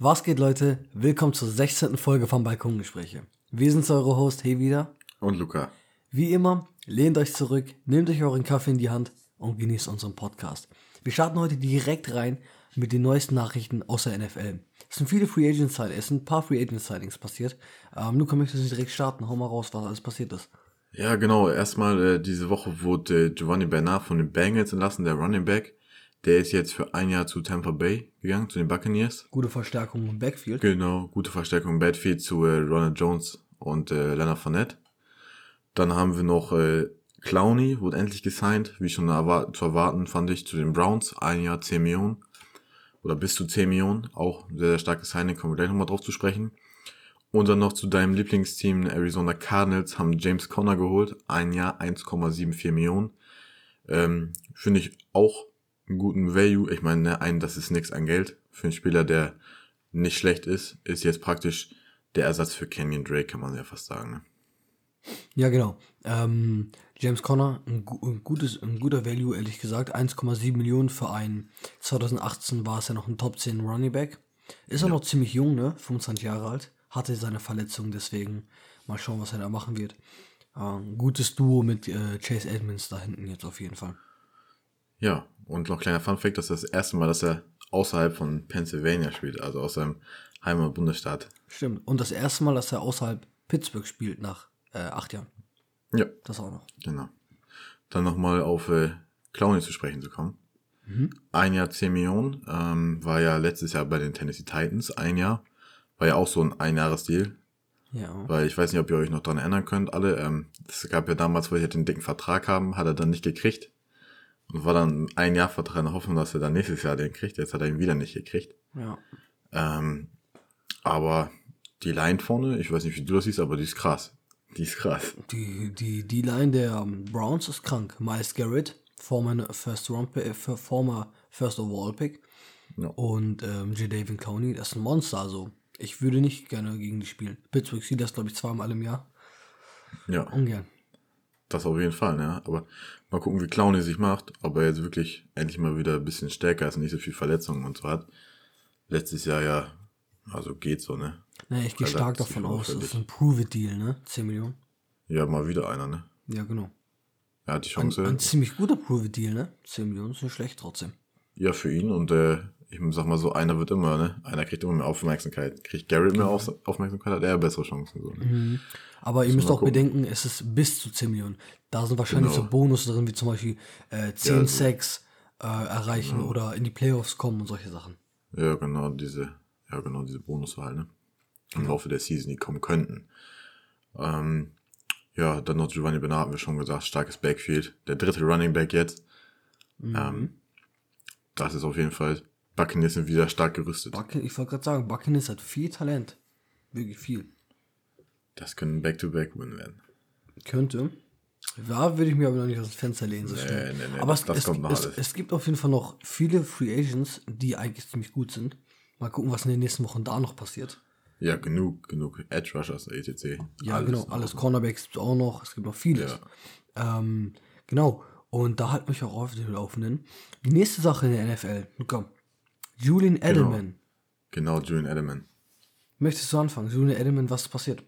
Was geht, Leute? Willkommen zur 16. Folge von Balkongespräche. Wir sind eure Host, hey wieder. Und Luca. Wie immer, lehnt euch zurück, nehmt euch euren Kaffee in die Hand und genießt unseren Podcast. Wir starten heute direkt rein mit den neuesten Nachrichten aus der NFL. Es sind viele Free Agent Sightings, es sind ein paar Free Agent Sightings passiert. Ähm, Luca, möchtest du direkt starten? Hau mal raus, was alles passiert ist. Ja, genau. Erstmal äh, diese Woche wurde äh, Giovanni Bernard von den Bengals entlassen, der Running Back. Der ist jetzt für ein Jahr zu Tampa Bay gegangen, zu den Buccaneers. Gute Verstärkung im Backfield. Genau, gute Verstärkung im Backfield zu äh, Ronald Jones und äh, Leonard Fournette. Dann haben wir noch äh, Clowney, wurde endlich gesigned, wie schon erwar zu erwarten, fand ich, zu den Browns. Ein Jahr 10 Millionen. Oder bis zu 10 Millionen. Auch sehr, sehr starkes Signing, kommen wir gleich nochmal drauf zu sprechen. Und dann noch zu deinem Lieblingsteam, Arizona Cardinals, haben James Conner geholt. Ein Jahr 1,74 Millionen. Ähm, Finde ich auch guten Value. Ich meine, ne, ein, das ist nichts an Geld. Für einen Spieler, der nicht schlecht ist, ist jetzt praktisch der Ersatz für Kenyon Drake, kann man ja fast sagen. Ne? Ja, genau. Ähm, James Conner, ein, ein, gutes, ein guter Value, ehrlich gesagt. 1,7 Millionen für einen. 2018 war es ja noch ein Top 10 Running Back. Ist ja. auch noch ziemlich jung, ne? 25 Jahre alt. Hatte seine Verletzung, deswegen mal schauen, was er da machen wird. Ähm, gutes Duo mit äh, Chase Edmonds da hinten jetzt auf jeden Fall. Ja, und noch kleiner Funfact, das ist das erste Mal, dass er außerhalb von Pennsylvania spielt, also aus seinem Heimatbundesstaat. Stimmt. Und das erste Mal, dass er außerhalb Pittsburgh spielt nach äh, acht Jahren. Ja. Das auch noch. Genau. Dann nochmal auf äh, Clowney zu sprechen zu kommen. Mhm. Ein Jahr 10 Millionen, ähm, war ja letztes Jahr bei den Tennessee Titans, ein Jahr. War ja auch so ein Einjahresdeal. Ja. Weil ich weiß nicht, ob ihr euch noch dran erinnern könnt, alle. Ähm, es gab ja damals, wo ich den dicken Vertrag haben, hat er dann nicht gekriegt. Und war dann ein Jahr Vertrag in der Hoffnung, dass er dann nächstes Jahr den kriegt. Jetzt hat er ihn wieder nicht gekriegt. Ja. Ähm, aber die Line vorne, ich weiß nicht, wie du das siehst, aber die ist krass. Die ist krass. Die, die, die Line der Browns ist krank. Miles Garrett, former First Round äh, former First Overall Pick. Ja. Und ähm, J. David Clowney, das ist ein Monster. Also ich würde nicht gerne gegen die spielen. Pittsburgh sieht das, glaube ich, zweimal im Jahr. Ja. Ungern. Das auf jeden Fall, ne? Aber mal gucken, wie Clowney sich macht. Ob er jetzt wirklich endlich mal wieder ein bisschen stärker ist und nicht so viel Verletzungen und so hat. Letztes Jahr ja, also geht so, ne? Ne, ich gehe stark davon aus, das ist ein Prove-It-Deal, ne? 10 Millionen. Ja, mal wieder einer, ne? Ja, genau. Er hat die Chance. Ein, ein ziemlich guter Prove-It-Deal, ne? 10 Millionen ist nicht schlecht trotzdem. Ja, für ihn und äh, ich sag mal so, einer wird immer, ne? Einer kriegt immer mehr Aufmerksamkeit. Kriegt Garrett mehr Auf Aufmerksamkeit, hat er bessere Chancen. So, ne? mhm. Aber ihr müsst auch gucken. bedenken, es ist bis zu 10 Millionen. Da sind wahrscheinlich genau. so Bonus drin, wie zum Beispiel äh, 10 ja, Sacks äh, erreichen genau. oder in die Playoffs kommen und solche Sachen. Ja, genau, diese, ja, genau, diese Bonus halt, ne? Im Laufe der Season, die kommen könnten. Ähm, ja, dann noch Giovanni Bernard, haben wir schon gesagt, starkes Backfield. Der dritte Running Back jetzt. Mhm. Ähm, das ist auf jeden Fall Buccaneers sind wieder stark gerüstet. Bucken, ich wollte gerade sagen, Buccaneers hat viel Talent. Wirklich viel. Das können Back-to-Back-Win werden. Könnte. Da würde ich mir aber noch nicht aus dem Fenster lehnen. So nee, nee, nee, aber es, es, es. Es gibt auf jeden Fall noch viele Free Agents, die eigentlich ziemlich gut sind. Mal gucken, was in den nächsten Wochen da noch passiert. Ja, genug, genug Edge Rushers, etc. Ja, alles genau, alles Cornerbacks gibt es auch noch. Es gibt noch vieles. Ja. Ähm, genau. Und da halt mich auch auf dem Laufenden. Die nächste Sache in der NFL. Komm, Julian Edelman. Genau, genau Julian Edelman. Möchtest du anfangen? Julian Edelman, was ist passiert?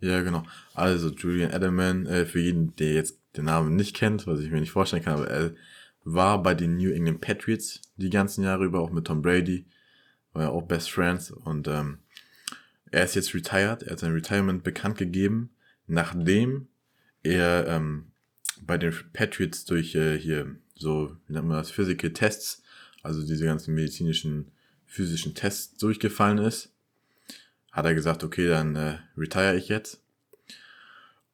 Ja, genau. Also Julian Edelman, äh, für jeden, der jetzt den Namen nicht kennt, was ich mir nicht vorstellen kann, aber er war bei den New England Patriots die ganzen Jahre über, auch mit Tom Brady, war ja auch Best Friends und ähm, er ist jetzt retired, er hat sein Retirement bekannt gegeben, nachdem er ähm, bei den Patriots durch äh, hier so, wie nennt man das, Physical Tests also diese ganzen medizinischen, physischen Tests durchgefallen ist, hat er gesagt, okay, dann äh, retire ich jetzt.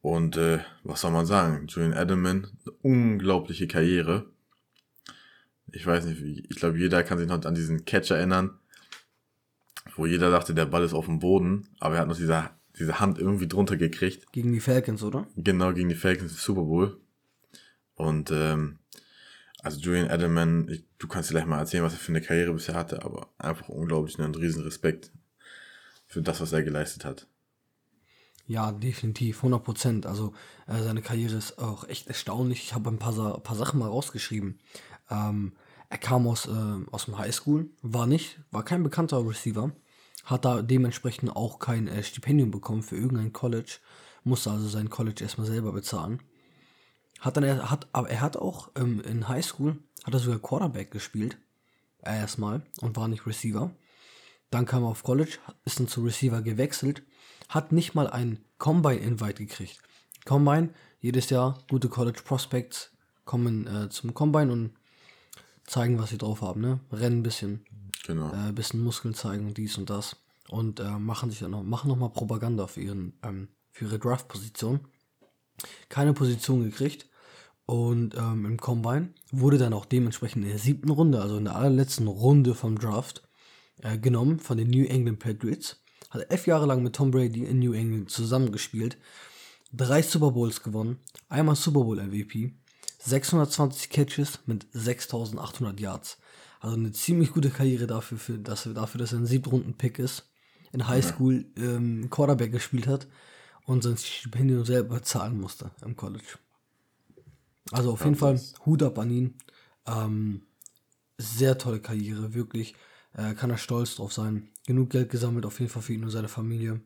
Und äh, was soll man sagen? Julian Edelman, eine unglaubliche Karriere. Ich weiß nicht, ich glaube, jeder kann sich noch an diesen Catch erinnern, wo jeder dachte, der Ball ist auf dem Boden, aber er hat noch diese, diese Hand irgendwie drunter gekriegt. Gegen die Falcons, oder? Genau, gegen die Falcons im Super Bowl. Und ähm, also Julian Edelman, ich, du kannst gleich mal erzählen, was er für eine Karriere bisher hatte, aber einfach unglaublich einen riesen Respekt für das, was er geleistet hat. Ja, definitiv, 100 Prozent. Also äh, seine Karriere ist auch echt erstaunlich. Ich habe ein paar, paar Sachen mal rausgeschrieben. Ähm, er kam aus, äh, aus dem Highschool, war nicht, war kein bekannter Receiver, hat da dementsprechend auch kein äh, Stipendium bekommen für irgendein College, musste also sein College erstmal selber bezahlen. Hat dann er hat, aber er hat auch ähm, in High School hat er sogar Quarterback gespielt, erstmal und war nicht Receiver. Dann kam er auf College, ist dann zu Receiver gewechselt, hat nicht mal ein Combine-Invite gekriegt. Combine, jedes Jahr gute College Prospects kommen äh, zum Combine und zeigen, was sie drauf haben, ne? Rennen ein bisschen, Genau. äh, bisschen Muskeln zeigen und dies und das. Und äh, machen sich dann noch, machen noch mal Propaganda für, ihren, ähm, für ihre Draft-Position. Keine Position gekriegt. Und ähm, im Combine wurde dann auch dementsprechend in der siebten Runde, also in der allerletzten Runde vom Draft, äh, genommen von den New England Patriots. Hat elf Jahre lang mit Tom Brady in New England zusammengespielt. Drei Super Bowls gewonnen. Einmal Super Bowl MVP. 620 Catches mit 6800 Yards. Also eine ziemlich gute Karriere dafür, für, dass, er- dafür dass er ein Siebtrunden-Pick ist. In Highschool ähm, Quarterback gespielt hat und sein Stipendium selber zahlen musste im College. Also auf jeden Fall Hut ab an ihn. Ähm, sehr tolle Karriere, wirklich. Äh, kann er stolz drauf sein. Genug Geld gesammelt, auf jeden Fall für ihn und seine Familie.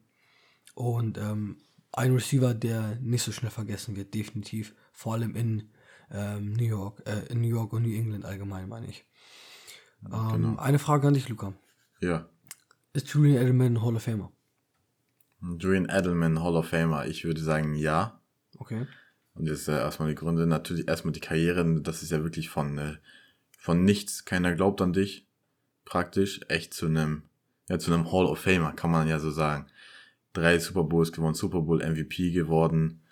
Und ähm, ein Receiver, der nicht so schnell vergessen wird, definitiv. Vor allem in ähm, New York, äh, in New York und New England allgemein, meine ich. Ähm, Eine Frage an dich, Luca. Ja. Ist Julian Edelman ein Hall of Famer? Julian Edelman, Hall of Famer. Ich würde sagen, ja. Okay. Und jetzt äh, erstmal die Gründe. Natürlich erstmal die Karriere. Das ist ja wirklich von, äh, von nichts. Keiner glaubt an dich. Praktisch echt zu einem, ja, zu einem Hall of Famer, kann man ja so sagen. Drei Super Bowls gewonnen, Super Bowl MVP geworden.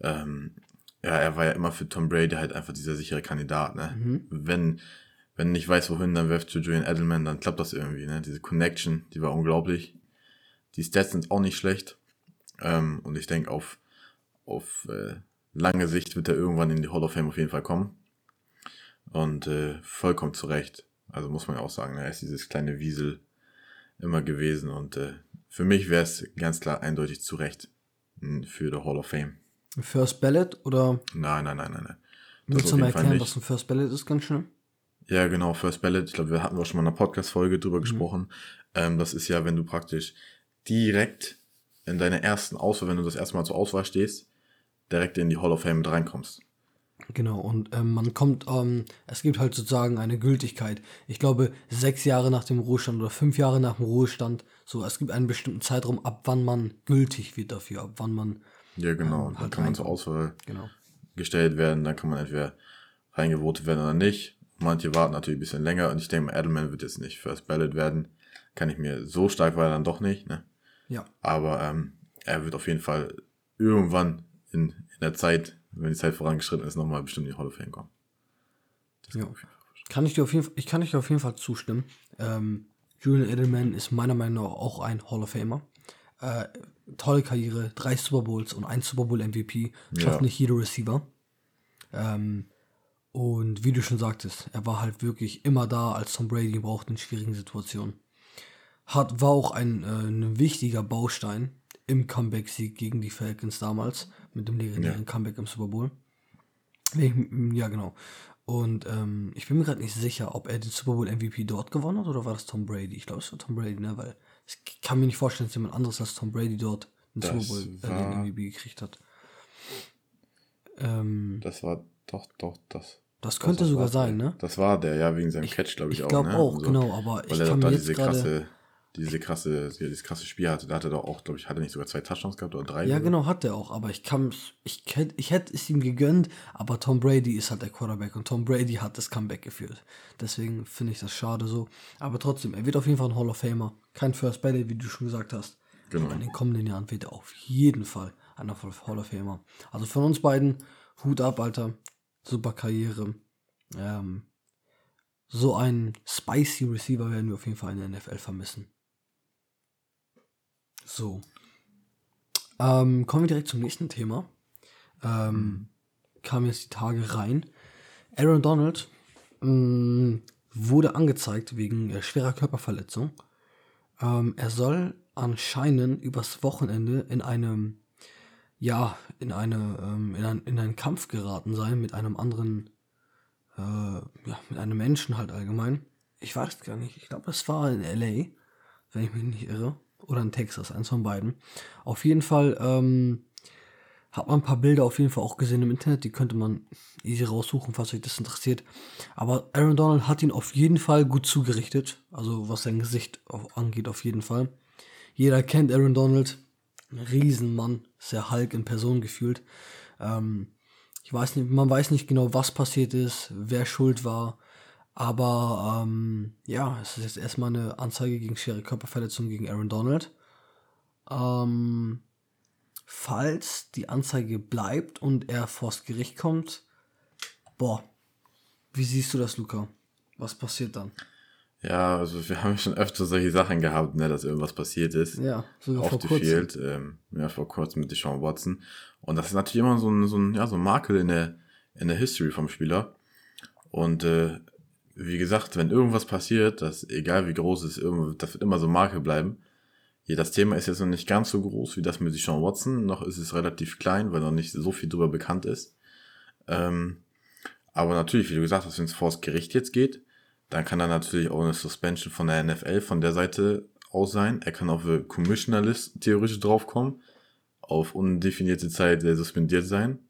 Ähm, ja, er war ja immer für Tom Brady halt einfach dieser sichere Kandidat, ne? Wenn, wenn nicht weiß wohin, dann wirft zu Julian Edelman, dann klappt das irgendwie, ne? Diese Connection, die war unglaublich. Die Stats sind auch nicht schlecht. Ähm, und ich denke, auf, auf äh, lange Sicht wird er irgendwann in die Hall of Fame auf jeden Fall kommen. Und äh, vollkommen zu Recht. Also muss man ja auch sagen, ne? er ist dieses kleine Wiesel immer gewesen. Und äh, für mich wäre es ganz klar eindeutig zu Recht mh, für die Hall of Fame. First Ballot oder Nein, nein, nein, nein, nein. willst du mal erklären, was ein First Ballot ist, ganz schnell? Ja, genau, First Ballot. Ich glaube, wir hatten auch schon mal in einer Podcast-Folge drüber gesprochen. Ähm, das ist ja, wenn du praktisch direkt in deiner ersten Auswahl, wenn du das erste Mal zur Auswahl stehst, direkt in die Hall of Fame mit reinkommst. Genau, und ähm, man kommt, ähm, es gibt halt sozusagen eine Gültigkeit. Ich glaube, sechs Jahre nach dem Ruhestand oder fünf Jahre nach dem Ruhestand, so, es gibt einen bestimmten Zeitraum, ab wann man gültig wird dafür, ab wann man, Ja, genau. Und dann halt kann man zur. Auswahl genau. gestellt werden. Dann kann man entweder reingevotet werden oder nicht. Manche warten natürlich ein bisschen länger. Und ich denke, Edelman wird jetzt nicht First Ballot werden. Kann ich mir so stark war er dann doch nicht. Ne? Ja, Aber ähm, er wird auf jeden Fall irgendwann in, in der Zeit, wenn die Zeit vorangeschritten ist, nochmal bestimmt in die Hall of Fame kommen. Das Ja. kann ich dir auf jeden Fall, ich kann dir auf jeden Fall zustimmen. Ähm, Julian Edelman ist meiner Meinung nach auch ein Hall of Famer. Äh, tolle Karriere, drei Super Bowls und ein Super Bowl MVP. Schafft Ja. nicht jeder Receiver. Ähm, und wie du schon sagtest, er war halt wirklich immer da, als Tom Brady braucht in schwierigen Situationen. Hat, war auch ein, äh, ein wichtiger Baustein im Comeback-Sieg gegen die Falcons damals, mit dem legendären Comeback im Super Bowl. Ich- Ja, genau. Und ähm, ich bin mir gerade nicht sicher, ob er den Super Bowl MVP dort gewonnen hat oder war das Tom Brady? Ich glaube, es war Tom Brady, ne? Weil ich kann mir nicht vorstellen, dass jemand anderes als Tom Brady dort den Das Super Bowl äh, den MVP gekriegt hat. Ähm, Das war doch, doch, das. das könnte das sogar sein, ne? Das war der, ja, wegen seinem Catch, glaube ich, ich auch. glaub ne? auch, Und genau, aber ich kann mir jetzt diese gerade- diese krasse, dieses krasse Spiel hatte. Da hatte er doch auch, glaube ich, hat er nicht sogar zwei Touchdowns gehabt oder drei? Ja, sogar? genau, hat er auch. Aber ich kann ich, ich hätte es ihm gegönnt, aber Tom Brady ist halt der Quarterback und Tom Brady hat das Comeback geführt. Deswegen finde ich das schade so. Aber trotzdem, er wird auf jeden Fall ein Hall of Famer. Kein First Ballot, wie du schon gesagt hast. Genau. Aber in den kommenden Jahren wird er auf jeden Fall ein Hall of Famer. Also von uns beiden, Hut ab, Alter. Super Karriere. Ähm, so einen spicy Receiver werden wir auf jeden Fall in der NFL vermissen. So. Ähm, kommen wir direkt zum nächsten Thema. Ähm, kam jetzt die Tage rein. Aaron Donald mh, wurde angezeigt wegen äh, schwerer Körperverletzung. Ähm, er soll anscheinend übers Wochenende in einem, ja, in eine, ähm, in, ein, in einen Kampf geraten sein mit einem anderen, äh, ja, mit einem Menschen halt allgemein. Ich weiß gar nicht. Ich glaube, es war in LA. wenn ich mich nicht irre. Oder in Texas, eins von beiden. Auf jeden Fall ähm, hat man ein paar Bilder auf jeden Fall auch gesehen im Internet, die könnte man easy raussuchen, falls euch das interessiert. Aber Aaron Donald hat ihn auf jeden Fall gut zugerichtet, also was sein Gesicht angeht, auf jeden Fall. Jeder kennt Aaron Donald, Riesenmann, sehr Hulk in Person gefühlt. Ähm, ich weiß nicht, man weiß nicht genau, was passiert ist, wer schuld war. Aber ähm, ja, es ist jetzt erstmal eine Anzeige gegen schwere Körperverletzung gegen Aaron Donald. Ähm, falls die Anzeige bleibt und er vors Gericht kommt, boah, wie siehst du das, Luca? Was passiert dann? Ja, also wir haben schon öfter solche Sachen gehabt, ne, dass irgendwas passiert ist. Ja, sogar auf vor kurzem. Field, ähm, ja, vor kurzem mit Deshaun Watson. Und das ist natürlich immer so ein, so ein, ja, so ein Makel in der, in der History vom Spieler. Und äh, wie gesagt, wenn irgendwas passiert, das egal wie groß es ist, das wird immer so Marke bleiben. Hier, das Thema ist jetzt noch nicht ganz so groß wie das mit Sean Watson, noch ist es relativ klein, weil noch nicht so viel drüber bekannt ist. Ähm, aber natürlich, wie du gesagt hast, wenn es vor das Gericht jetzt geht, dann kann da natürlich auch eine Suspension von der NFL von der Seite aus sein. Er kann auf eine Commissioner List theoretisch draufkommen, auf undefinierte Zeit suspendiert sein.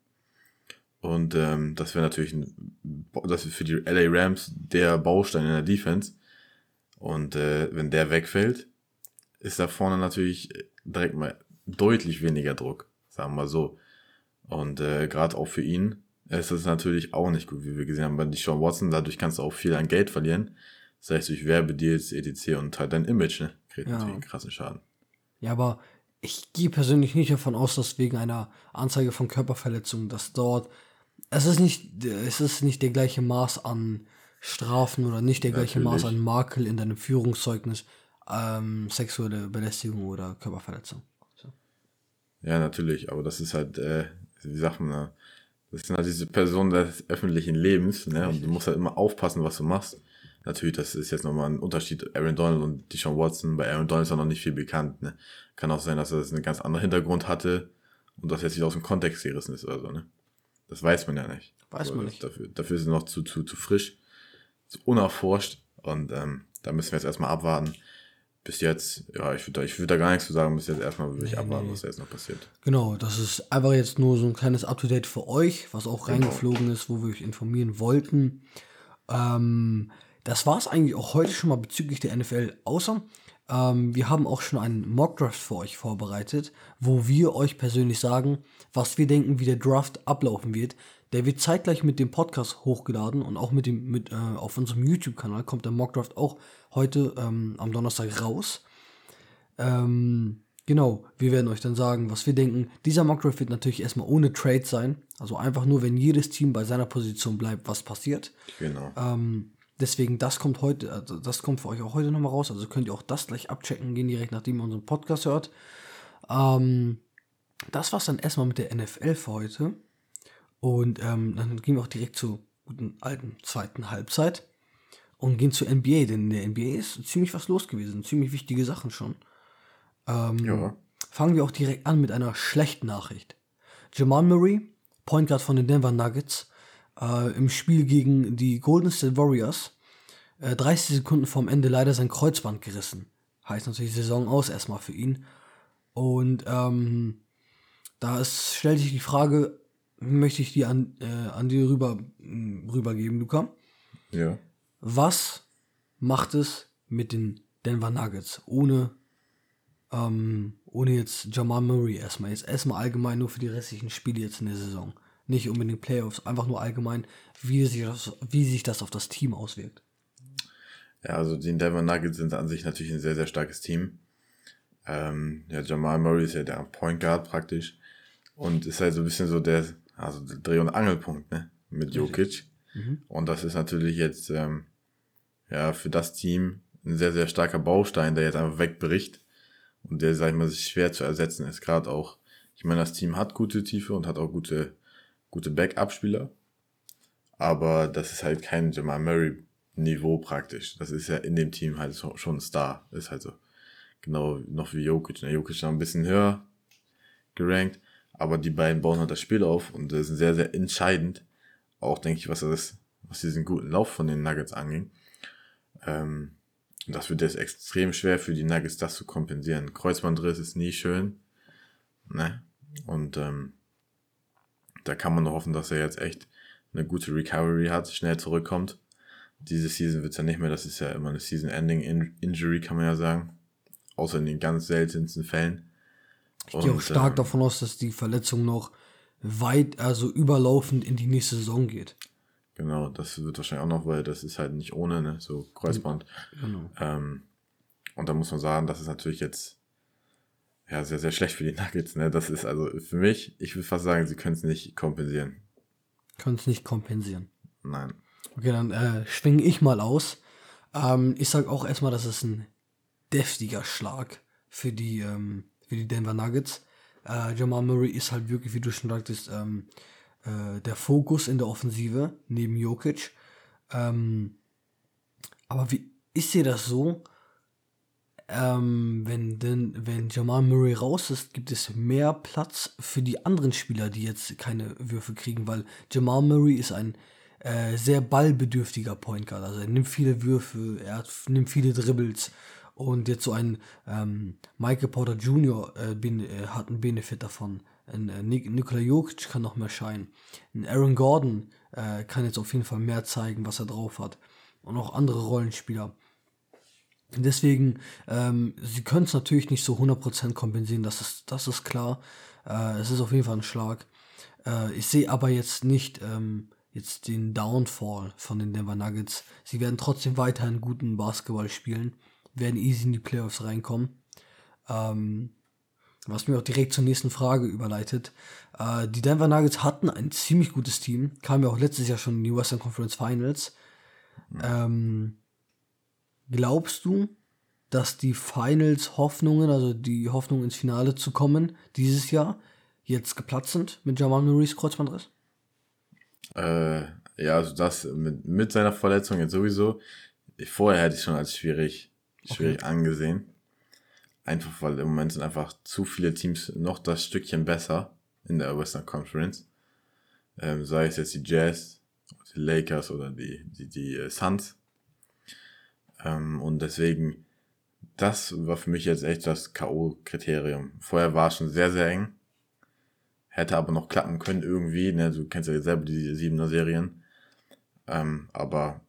Und ähm, das wäre natürlich ein, das für die LA Rams der Baustein in der Defense. Und äh, wenn der wegfällt, ist da vorne natürlich direkt mal deutlich weniger Druck, sagen wir mal so. Und äh, gerade auch für ihn ist es natürlich auch nicht gut, wie wir gesehen haben bei Sean Watson. Dadurch kannst du auch viel an Geld verlieren. Das heißt, durch Werbedeals, etc. und halt dein Image, ne? Kriegt ja. natürlich einen krassen Schaden. Ja, aber ich gehe persönlich nicht davon aus, dass wegen einer Anzeige von Körperverletzung, dass dort es ist nicht, es ist nicht der gleiche Maß an Strafen oder nicht der gleiche Natürlich. Maß an Makel in deinem Führungszeugnis, ähm, sexuelle Belästigung oder Körperverletzung. Ja, natürlich, aber das ist halt, äh, wie sagt man, das sind halt diese Personen des öffentlichen Lebens, ne? Und du musst halt immer aufpassen, was du machst. Natürlich, das ist jetzt nochmal ein Unterschied, Aaron Donald und Deshaun Watson. Bei Aaron Donald ist auch noch nicht viel bekannt, ne? Kann auch sein, dass er das einen ganz anderen Hintergrund hatte und das jetzt nicht aus dem Kontext gerissen ist oder so, ne? Das weiß man ja nicht. Weiß so, man nicht. Dafür, dafür ist es noch zu, zu, zu frisch, zu unerforscht. Und ähm, da müssen wir jetzt erstmal abwarten. Bis jetzt, ja, ich würde da, würd da gar nichts zu sagen, bis jetzt erstmal wirklich nee, abwarten, nee. was da jetzt noch passiert. Genau, das ist einfach jetzt nur so ein kleines Up-to-Date für euch, was auch genau. reingeflogen ist, wo wir euch informieren wollten. Ähm, das war es eigentlich auch heute schon mal bezüglich der NFL, außer ähm, wir haben auch schon einen Mockdraft für euch vorbereitet, wo wir euch persönlich sagen, was wir denken, wie der Draft ablaufen wird. Der wird zeitgleich mit dem Podcast hochgeladen und auch mit dem mit äh, auf unserem YouTube-Kanal kommt der Mockdraft auch heute ähm, am Donnerstag raus. Ähm, genau, wir werden euch dann sagen, was wir denken. Dieser Mockdraft wird natürlich erstmal ohne Trade sein, also einfach nur, wenn jedes Team bei seiner Position bleibt, was passiert. Genau. Ähm, Deswegen, das kommt heute, also das kommt für euch auch heute nochmal raus. Also könnt ihr auch das gleich abchecken gehen, direkt nachdem ihr unseren Podcast hört. Ähm, das war's dann erstmal mit der NFL für heute. Und ähm, dann gehen wir auch direkt zur guten alten zweiten Halbzeit und gehen zur NBA, denn in der NBA ist ziemlich was los gewesen, ziemlich wichtige Sachen schon. Ähm, ja. Fangen wir auch direkt an mit einer schlechten Nachricht. Jamal Murray, Point Guard von den Denver Nuggets, äh, im Spiel gegen die Golden State Warriors äh, 30 Sekunden vorm Ende leider sein Kreuzband gerissen. Heißt natürlich Saison aus erstmal für ihn. Und ähm, da ist, stellt sich die Frage, möchte ich die an, äh, an dir rüber, rübergeben, Luca. Ja. Was macht es mit den Denver Nuggets ohne, ähm, ohne jetzt Jamal Murray erstmal? Jetzt erstmal allgemein nur für die restlichen Spiele jetzt in der Saison nicht unbedingt Playoffs, einfach nur allgemein, wie sich das, wie sich das auf das Team auswirkt. Ja, also die Denver Nuggets sind an sich natürlich ein sehr, sehr starkes Team. Ähm, ja, Jamal Murray ist ja der Point Guard praktisch und ist halt so ein bisschen so der, also der Dreh- und Angelpunkt, ne, mit Jokic. Mhm. Und das ist natürlich jetzt, ähm, ja, für das Team ein sehr, sehr starker Baustein, der jetzt einfach wegbricht und der, sag ich mal, schwer zu ersetzen ist. Gerade auch, ich meine, das Team hat gute Tiefe und hat auch gute gute Backup-Spieler. Aber das ist halt kein Jamal Murray-Niveau praktisch. Das ist ja in dem Team halt schon ein Star. Ist halt so. Genau noch wie Jokic. Ne? Jokic ist ein bisschen höher gerankt. Aber die beiden bauen halt das Spiel auf und das ist sehr, sehr entscheidend. Auch denke ich, was das, was diesen guten Lauf von den Nuggets anging. Ähm, das wird jetzt extrem schwer für die Nuggets, das zu kompensieren. Kreuzbandriss ist nie schön. Ne? Und ähm, da kann man nur hoffen, dass er jetzt echt eine gute Recovery hat, schnell zurückkommt. Diese Season wird es ja nicht mehr, das ist ja immer eine Season-Ending-Injury, kann man ja sagen. Außer in den ganz seltensten Fällen. Ich gehe auch stark ähm, davon aus, dass die Verletzung noch weit, also überlaufend in die nächste Saison geht. Genau, das wird wahrscheinlich auch noch, weil das ist halt nicht ohne, ne? so Kreuzband. Genau. Ähm, und da muss man sagen, das ist natürlich jetzt ja sehr, sehr schlecht für die Nuggets. Ne? Das ist also für mich, ich würde fast sagen, sie können es nicht kompensieren. Können es nicht kompensieren. Nein. Okay, dann äh, schwinge ich mal aus. Ähm, ich sage auch erstmal, das ist ein deftiger Schlag für die, ähm, für die Denver Nuggets. Äh, Jamal Murray ist halt wirklich, wie du schon sagtest, ähm, äh, der Fokus in der Offensive neben Jokic. Ähm, aber wie ist dir das so? Ähm, wenn, denn, wenn Jamal Murray raus ist, gibt es mehr Platz für die anderen Spieler, die jetzt keine Würfe kriegen, weil Jamal Murray ist ein äh, sehr ballbedürftiger Point Guard. Also er nimmt viele Würfe, er hat, nimmt viele Dribbles und jetzt so ein ähm, Michael Porter Jr. Äh, bin, äh, hat einen Benefit davon. Ein äh, Nik Nikola Jokic kann noch mehr scheinen. Ein Aaron Gordon äh, kann jetzt auf jeden Fall mehr zeigen, was er drauf hat. Und auch andere Rollenspieler. Deswegen, ähm, sie können es natürlich nicht so 100% kompensieren, das ist, das ist klar. Äh, es ist auf jeden Fall ein Schlag. Äh, ich sehe aber jetzt nicht ähm, jetzt den Downfall von den Denver Nuggets. Sie werden trotzdem weiterhin guten Basketball spielen werden easy in die Playoffs reinkommen. Ähm, was mir auch direkt zur nächsten Frage überleitet. Äh, die Denver Nuggets hatten ein ziemlich gutes Team, kamen ja auch letztes Jahr schon in die Western Conference Finals. Ähm, glaubst du, dass die Finals Hoffnungen, also die Hoffnung ins Finale zu kommen, dieses Jahr jetzt geplatzt sind mit Jamal Murray's Kreuzbandriss? Äh, ja, also das mit, mit seiner Verletzung jetzt sowieso. Vorher hätte ich schon als schwierig schwierig okay. angesehen. Einfach weil im Moment sind einfach zu viele Teams noch das Stückchen besser in der Western Conference. Ähm, sei es jetzt die Jazz, die Lakers oder die, die, die äh, Suns. Ähm, und deswegen, das war für mich jetzt echt das K.O.-Kriterium. Vorher war es schon sehr, sehr eng. Hätte aber noch klappen können irgendwie. Ne? Du kennst ja selber die siebener Serien. Ähm, aber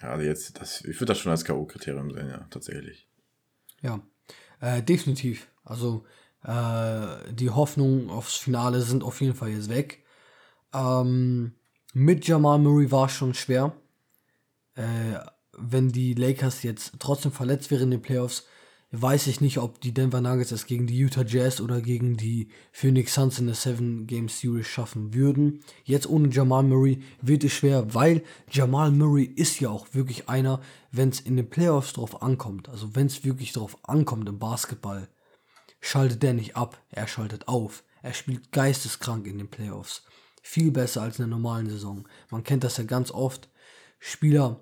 also jetzt, das, ich würde das schon als K.O.-Kriterium sehen, ja, tatsächlich. Ja, äh, definitiv. Also äh, die Hoffnungen aufs Finale sind auf jeden Fall jetzt weg. Ähm, mit Jamal Murray war es schon schwer. Äh, wenn die Lakers jetzt trotzdem verletzt wären in den Playoffs, weiß ich nicht, ob die Denver Nuggets es gegen die Utah Jazz oder gegen die Phoenix Suns in der 7 Game Series schaffen würden. Jetzt ohne Jamal Murray wird es schwer, weil Jamal Murray ist ja auch wirklich einer, wenn es in den Playoffs drauf ankommt, also wenn es wirklich drauf ankommt im Basketball, schaltet der nicht ab, er schaltet auf. Er spielt geisteskrank in den Playoffs. Viel besser als in der normalen Saison. Man kennt das ja ganz oft. Spieler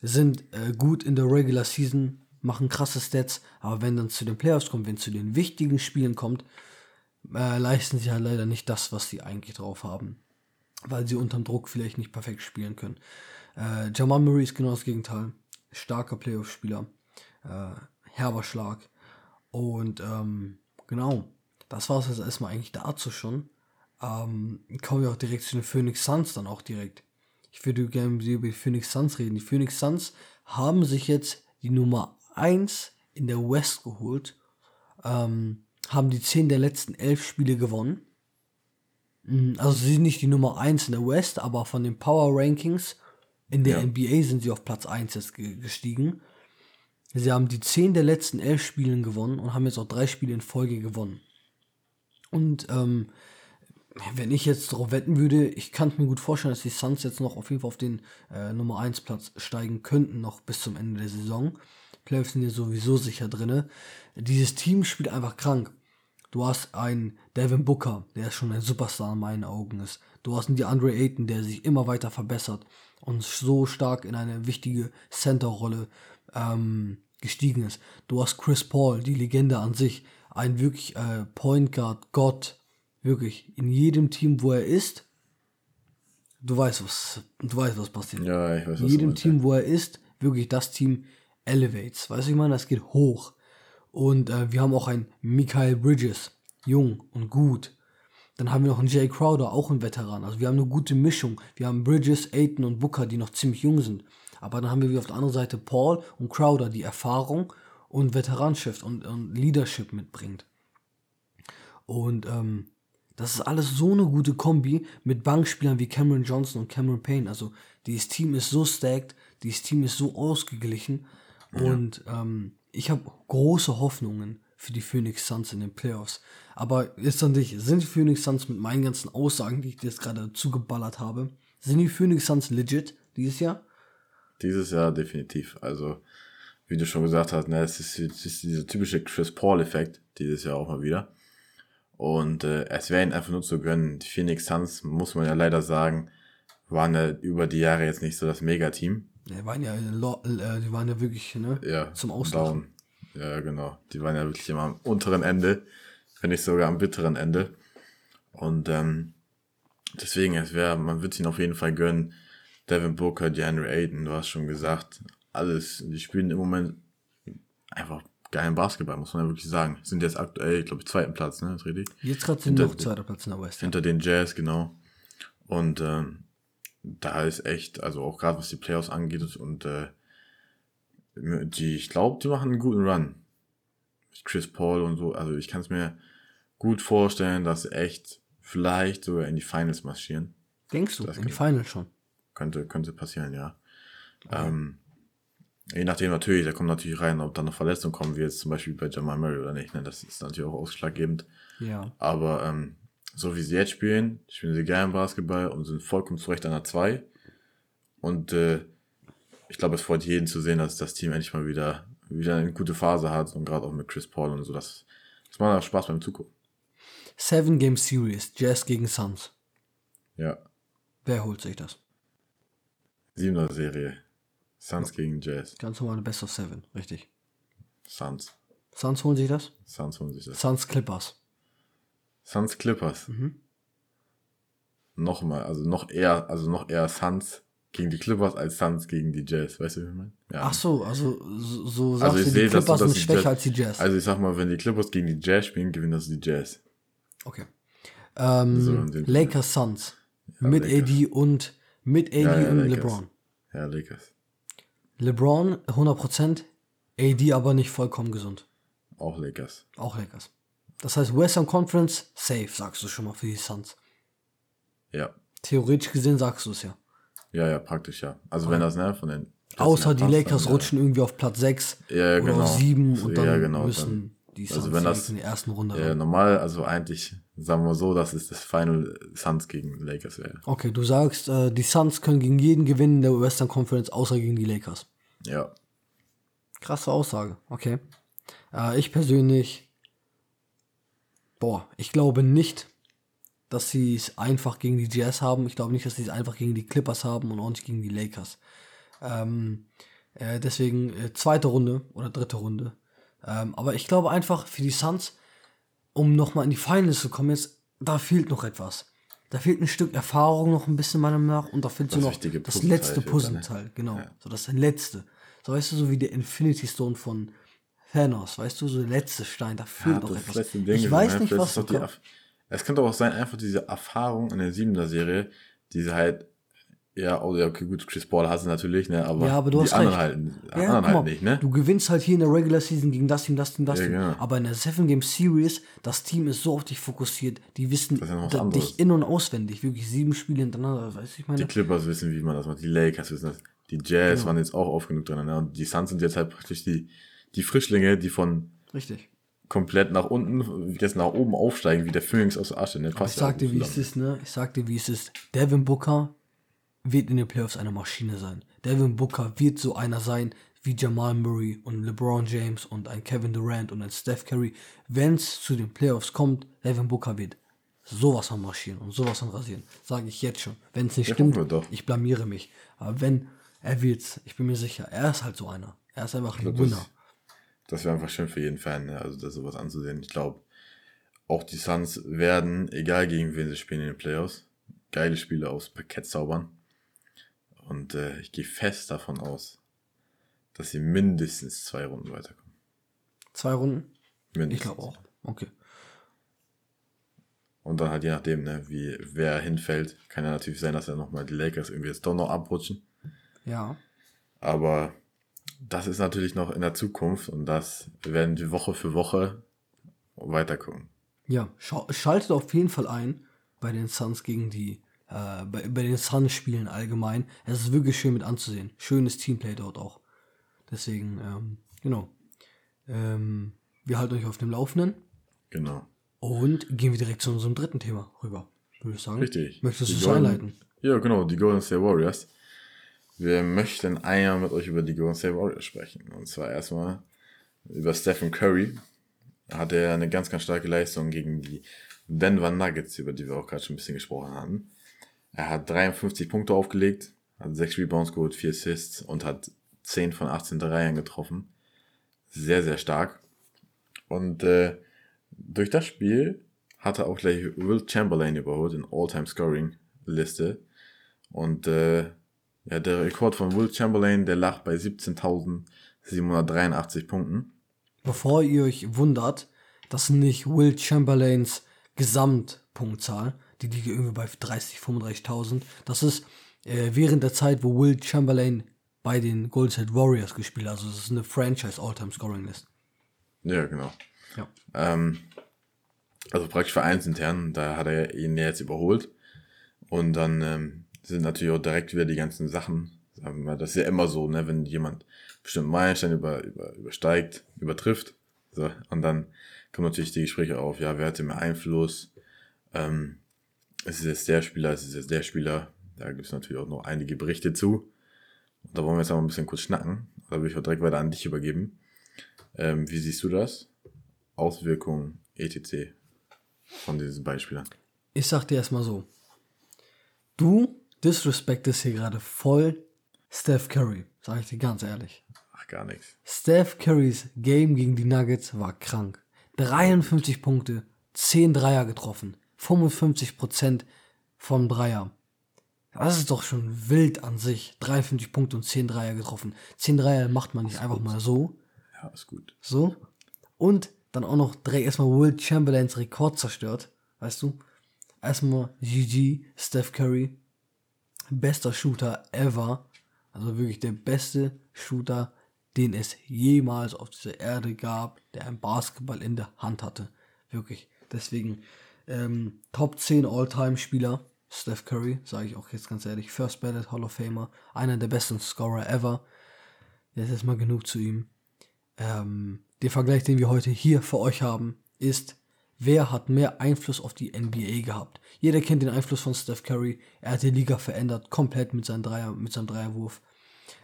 sind äh, gut in der Regular Season, machen krasse Stats, aber wenn dann zu den Playoffs kommt, wenn zu den wichtigen Spielen kommt, äh, leisten sie halt leider nicht das, was sie eigentlich drauf haben. Weil sie unterm Druck vielleicht nicht perfekt spielen können. Äh, Jamal Murray ist genau das Gegenteil. Starker Playoff-Spieler. Äh, herber Schlag. Und ähm, genau, das war es jetzt erstmal eigentlich dazu schon. Ähm, kommen wir auch direkt zu den Phoenix Suns dann auch direkt. Ich würde gerne über die Phoenix Suns reden. Die Phoenix Suns haben sich jetzt die Nummer 1 in der West geholt, ähm, haben die 10 der letzten 11 Spiele gewonnen. Mm, also sie sind nicht die Nummer 1 in der West, aber von den Power Rankings in der ja. NBA sind sie auf Platz 1 jetzt gestiegen. Sie haben die 10 der letzten 11 Spiele gewonnen und haben jetzt auch drei Spiele in Folge gewonnen. Und ähm, wenn ich jetzt darauf wetten würde, ich kann mir gut vorstellen, dass die Suns jetzt noch auf jeden Fall auf den äh, Nummer 1 Platz steigen könnten, noch bis zum Ende der Saison. Playoffs sind ja sowieso sicher drin. Dieses Team spielt einfach krank. Du hast einen Devin Booker, der schon ein Superstar in meinen Augen ist. Du hast einen DeAndre Ayton, der sich immer weiter verbessert und so stark in eine wichtige Center-Rolle ähm, gestiegen ist. Du hast Chris Paul, die Legende an sich, ein wirklich äh, Point Guard Gott, wirklich in jedem Team, wo er ist. Du weißt was, du weißt was passiert. Ja, ich weiß. In jedem Team, wo er ist, wirklich das Team elevates. Weißt du, ich meine, das geht hoch. Und äh, wir haben auch einen Michael Bridges, jung und gut. Dann haben wir noch einen Jay Crowder, auch ein Veteran. Also wir haben eine gute Mischung. Wir haben Bridges, Aiton und Booker, die noch ziemlich jung sind. Aber dann haben wir wie auf der anderen Seite Paul und Crowder, die Erfahrung und Veteranschaft und, und Leadership mitbringt. Und ähm, das ist alles so eine gute Kombi mit Bankspielern wie Cameron Johnson und Cameron Payne. Also dieses Team ist so stacked, dieses Team ist so ausgeglichen. Und ähm, ich habe große Hoffnungen für die Phoenix Suns in den Playoffs. Aber jetzt an dich, sind die Phoenix Suns mit meinen ganzen Aussagen, die ich dir jetzt gerade zugeballert habe, sind die Phoenix Suns legit dieses Jahr? Dieses Jahr definitiv. Also, wie du schon gesagt hast, ne, es ist, es ist dieser typische Chris Paul-Effekt dieses Jahr auch mal wieder. Und äh, es wäre ihnen einfach nur zu gönnen. Die Phoenix Suns, muss man ja leider sagen, waren ja über die Jahre jetzt nicht so das Megateam. Die waren ja, lo- äh, die waren ja wirklich ne, Ja, zum Auslachen. down. Ja, genau. Die waren ja wirklich immer am unteren Ende, wenn nicht sogar am bitteren Ende. Und ähm, deswegen, es wäre, man wird ihn auf jeden Fall gönnen. Devin Booker, DeAndre Ayton, du hast schon gesagt, alles, die spielen im Moment einfach geilen Basketball, muss man ja wirklich sagen. Sind jetzt aktuell, glaube ich, zweiten Platz, ne? Ist richtig? Jetzt gerade sind noch zweiter Platz in der West. Hinter den Jazz, genau. Und ähm, da ist echt, also auch gerade was die Playoffs angeht und äh, die, ich glaube, die machen einen guten Run. Mit Chris Paul und so. Also ich kann es mir gut vorstellen, dass sie echt vielleicht sogar in die Finals marschieren. Denkst du, Das in die kann- Finals schon? Könnte, könnte passieren, ja. Ähm, je nachdem natürlich, da kommt natürlich rein, ob da noch Verletzungen kommen, wie jetzt zum Beispiel bei Jamal Murray oder nicht. Ne? Das ist natürlich auch ausschlaggebend. Ja. Aber ähm, so wie sie jetzt spielen, spielen sie gerne Basketball und sind vollkommen zurecht an der 2. Und äh, ich glaube, es freut jeden zu sehen, dass das Team endlich mal wieder, wieder eine gute Phase hat und gerade auch mit Chris Paul und so. Das, das macht auch Spaß beim Zugucken. Seven Game Series, Jazz gegen Suns. Ja. Wer holt sich das? Siebener Serie. Suns gegen Jazz. Ganz normal eine Best of Seven, richtig. Suns. Suns holen sich das? Suns holen sich das. Suns Clippers. Suns Clippers. Mhm. Nochmal, also noch eher, also noch eher Suns gegen die Clippers als Suns gegen die Jazz. Weißt du, wie ich meine? Ja. Ach so, also so, so sagst Also ich du, sehe, die dass du Clippers das sind schwächer Jazz- als die Jazz. Also ich sag mal, wenn die Clippers gegen die Jazz spielen, gewinnen das die Jazz. okay. Ähm, So. Lakers Suns. mit Lakers. AD und mit AD Ja, ja, und Lakers. LeBron. Ja, Lakers. LeBron 100%, AD aber nicht vollkommen gesund. Auch Lakers. Auch Lakers. Das heißt, Western Conference, safe, sagst du schon mal für die Suns. Ja. Theoretisch gesehen sagst du es ja. Ja, ja, praktisch ja. Also wenn das, ne, von den Außer die passt, Lakers dann, rutschen irgendwie auf Platz 6 Ja, ja, oder genau. auf 7 So, und dann ja, genau, müssen die Suns also wenn das- in der ersten Runde Ja, ran. normal, also eigentlich, sagen wir so, dass es das Final Suns gegen Lakers wäre. Okay, du sagst, äh, die Suns können gegen jeden gewinnen in der Western Conference, außer gegen die Lakers. Ja. Krasse Aussage, okay. Äh, ich persönlich, boah, ich glaube nicht, dass sie es einfach gegen die Jazz haben. Ich glaube nicht, dass sie es einfach gegen die Clippers haben und auch nicht gegen die Lakers. Ähm, äh, deswegen äh, zweite Runde oder dritte Runde. Ähm, aber ich glaube einfach für die Suns, um nochmal in die Finals zu kommen, jetzt, da fehlt noch etwas. Da fehlt ein Stück Erfahrung noch ein bisschen meiner Meinung nach und da fehlt so Das noch das letzte? Puzzleteil, genau. So das letzte. So weißt du, so wie der Infinity Stone von Thanos, weißt du, so der letzte Stein, da fehlt noch das etwas. Ding ich weiß ne, nicht, was die Es könnte auch sein, einfach diese Erfahrung in der Siebener Serie, diese halt, ja, oh, ja, okay, gut, Chris Paul hast du natürlich, ne, aber, Ja, aber du die hast anderen recht. halt, Ja, anderen halt nicht, ne? Du gewinnst halt hier in der Regular Season gegen das Team, das Team, das Ja, Team. genau. Aber in der Seven Game Series, das Team ist so auf dich fokussiert. Die wissen ja dich in- und auswendig. Wirklich sieben Spiele hintereinander, weißt du, ich meine. Die Clippers wissen, wie man das macht, die Lakers wissen das, die Jazz Genau. waren jetzt auch oft genug drin, ne? Und die Suns sind jetzt halt praktisch die, die Frischlinge, die von Richtig. komplett nach unten, jetzt nach oben aufsteigen, wie der Phönix aus der Asche, ne? Ich Passt ja sag auch dir, gut wie es ist, ne? Ich sag dir, wie es ist. Devin Booker wird in den Playoffs eine Maschine sein. Devin Booker wird so einer sein wie Jamal Murray und LeBron James und ein Kevin Durant und ein Steph Curry. Wenn es zu den Playoffs kommt, Devin Booker wird sowas von marschieren und sowas von rasieren. Sage ich jetzt schon. Wenn es nicht Ja, stimmt, ich blamiere mich. Aber wenn, er wird's. Ich bin mir sicher. Er ist halt so einer. Er ist einfach ein glaub, Winner. das- Das wäre einfach schön für jeden Fan, ne? also das sowas anzusehen. Ich glaube, auch die Suns werden, egal gegen wen sie spielen in den Playoffs, geile Spiele aufs Parkett zaubern. Und äh, ich gehe fest davon aus, dass sie mindestens zwei Runden weiterkommen. Zwei Runden? Mindestens. Ich glaube auch. Okay. Und dann halt je nachdem, ne, wie wer hinfällt, kann ja natürlich sein, dass ja nochmal die Lakers irgendwie jetzt doch noch abrutschen. Ja. Aber das ist natürlich noch in der Zukunft und das werden wir Woche für Woche weiter gucken. Ja, schaltet auf jeden Fall ein bei den Suns gegen die, äh, bei, bei den Suns-Spielen allgemein. Es ist wirklich schön mit anzusehen. Schönes Teamplay dort auch. Deswegen, ähm, genau. Ähm, wir halten euch auf dem Laufenden Genau. und gehen wir direkt zu unserem dritten Thema rüber, würde ich sagen. Richtig. Möchtest du es einleiten? Ja, genau, die Golden State Warriors. Wir möchten einmal mit euch über die Golden State Warriors sprechen. Und zwar erstmal über Stephen Curry. Hat er eine ganz, ganz starke Leistung gegen die Denver Nuggets, über die wir auch gerade schon ein bisschen gesprochen hatten. Er hat 53 Punkte aufgelegt, hat 6 Rebounds geholt, 4 Assists und hat 10 von 18 Dreiern getroffen. Sehr, sehr stark. Und äh, durch das Spiel hat er auch gleich Will Chamberlain überholt in All-Time-Scoring-Liste. Und äh, ja, der Rekord von Will Chamberlain, der lag bei 17.783 Punkten. Bevor ihr euch wundert, das sind nicht Will Chamberlains Gesamtpunktzahl, die liegt irgendwie bei 30, 35.000. Das ist äh, während der Zeit, wo Will Chamberlain bei den Golden State Warriors gespielt hat. Also das ist eine Franchise All-Time Scoring List. Ja, genau. Ja. Ähm, also praktisch vereinsintern, da hat er ihn jetzt überholt. Und dann ähm, sind natürlich auch direkt wieder die ganzen Sachen. Sagen wir, mal, das ist ja immer so, ne, wenn jemand bestimmten Meilenstein über, über, übersteigt, übertrifft. So, und dann kommen natürlich die Gespräche auf, ja, wer hatte mehr Einfluss? Ähm, ist es jetzt der Spieler, ist es jetzt der Spieler? Da gibt es natürlich auch noch einige Berichte zu. Und da wollen wir jetzt aber ein bisschen kurz schnacken. Da will ich auch direkt weiter an dich übergeben. Ähm, wie siehst du das? Auswirkungen, etc. von diesen Beispielern. Ich sag dir erstmal so. Du disrespektest hier gerade voll Steph Curry, sag ich dir ganz ehrlich. Ach, gar nichts. Steph Currys Game gegen die Nuggets war krank. 53 Punkte, 10 Dreier getroffen, 55% vom Dreier. Das ist doch schon wild an sich. 53 Punkte und 10 Dreier getroffen. 10 Dreier macht man nicht einfach mal so. Ja, ist gut. So. Und dann auch noch direkt erstmal Will Chamberlains Rekord zerstört. Weißt du? Erstmal GG, Steph Curry. Bester Shooter ever. Also wirklich der beste Shooter, den es jemals auf dieser Erde gab, der ein Basketball in der Hand hatte. Wirklich. Deswegen ähm, Top 10 All-Time-Spieler. Steph Curry, sage ich auch jetzt ganz ehrlich. First Ballot Hall of Famer. Einer der besten Scorer ever. Jetzt ist mal genug zu ihm. Ähm, der Vergleich, den wir heute hier für euch haben, ist, wer hat mehr Einfluss auf die NBA gehabt? Jeder kennt den Einfluss von Steph Curry. Er hat die Liga verändert, komplett mit seinem, Dreier, mit seinem Dreierwurf.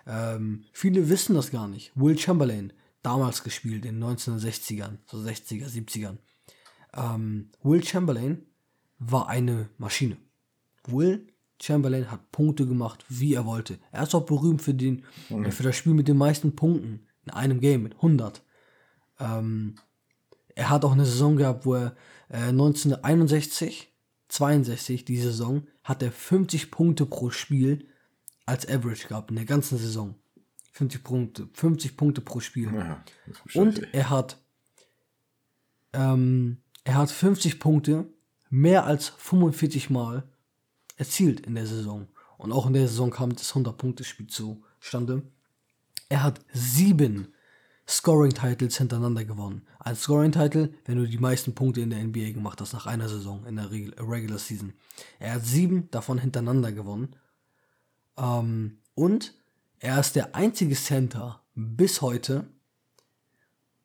Ähm, viele wissen das gar nicht. Will Chamberlain, damals gespielt in den 1960ern, so 60er, 70ern. Ähm, Will Chamberlain war eine Maschine. Will Chamberlain hat Punkte gemacht, wie er wollte. Er ist auch berühmt für, den, äh, für das Spiel mit den meisten Punkten in einem Game mit 100. Ähm, er hat auch eine Saison gehabt, wo er äh, 1961, 62, die Saison, hat er 50 Punkte pro Spiel als Average gehabt in der ganzen Saison. 50 Punkte, 50 Punkte pro Spiel. Ja, Und er hat, ähm, er hat 50 Punkte mehr als 45 Mal erzielt in der Saison. Und auch in der Saison kam das 100-Punkte-Spiel zustande. Er hat sieben Scoring-Titles hintereinander gewonnen. Ein Scoring-Title, wenn du die meisten Punkte in der NBA gemacht hast nach einer Saison, in der Reg- Regular Season. Er hat sieben davon hintereinander gewonnen. Ähm, und er ist der einzige Center bis heute,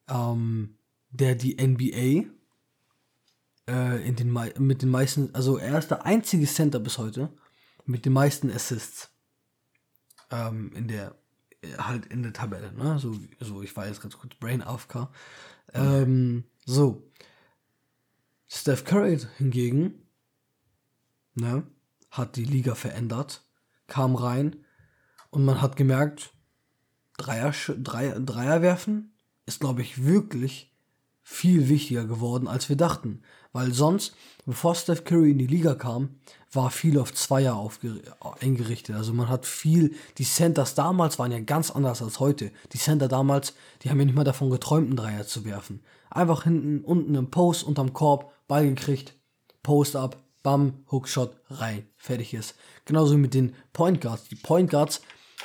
ähm, der die NBA äh, in den mit den meisten, also er ist der einzige Center bis heute mit den meisten Assists ähm, in der äh, halt in der Tabelle, ne? So, so ich war jetzt ganz kurz Brain AFK. Ähm, so. Steph Curry hingegen, ne, hat die Liga verändert, kam rein und man hat gemerkt, Dreier, Dreier, Dreier werfen ist, glaube ich, wirklich viel wichtiger geworden, als wir dachten. Weil sonst, bevor Steph Curry in die Liga kam, war viel auf Zweier eingerichtet. Also man hat viel, die Centers damals waren ja ganz anders als heute. Die Center damals, die haben ja nicht mal davon geträumt, einen Dreier zu werfen. Einfach hinten, unten im Post, unterm Korb, Ball gekriegt, Post ab, bam, Hookshot, rein, fertig ist. Genauso wie mit den Point Guards. Die Point Guards,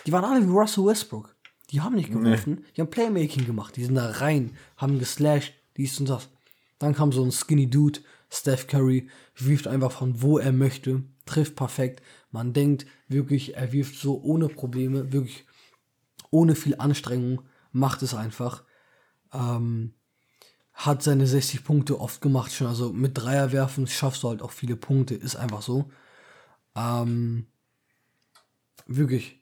die waren alle wie Russell Westbrook. Die haben nicht geworfen, die haben Playmaking gemacht. Die sind da rein, haben geslashed, dies und das. Dann kam so ein Skinny Dude, Steph Curry, wirft einfach von wo er möchte, trifft perfekt. Man denkt wirklich, er wirft so ohne Probleme, wirklich ohne viel Anstrengung, macht es einfach. Ähm, hat seine 60 Punkte oft gemacht schon. Also mit Dreier werfen schaffst du halt auch viele Punkte, ist einfach so. Ähm, wirklich.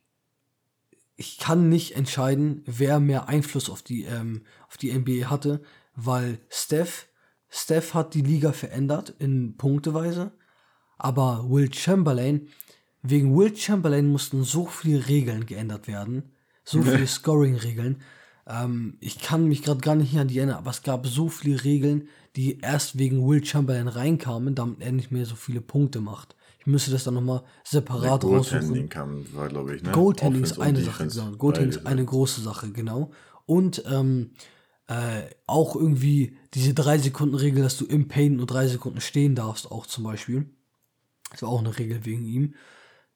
Ich kann nicht entscheiden, wer mehr Einfluss auf die, ähm, auf die NBA hatte, weil Steph, Steph hat die Liga verändert in Punkteweise, aber Will Chamberlain, wegen Will Chamberlain mussten so viele Regeln geändert werden, so viele Scoring-Regeln. Ähm, ich kann mich gerade gar nicht an die erinnern, aber es gab so viele Regeln, die erst wegen Will Chamberlain reinkamen, damit er nicht mehr so viele Punkte macht. Ich müsste das dann nochmal separat raussuchen. Goaltending kam, war, glaube ich, ne? Goaltending ist eine Sache, genau. Goaltending ist eine große Sache, genau. Und ähm, äh, auch irgendwie diese 3-Sekunden-Regel, dass du im Paint nur 3 Sekunden stehen darfst, auch zum Beispiel. Das war auch eine Regel wegen ihm.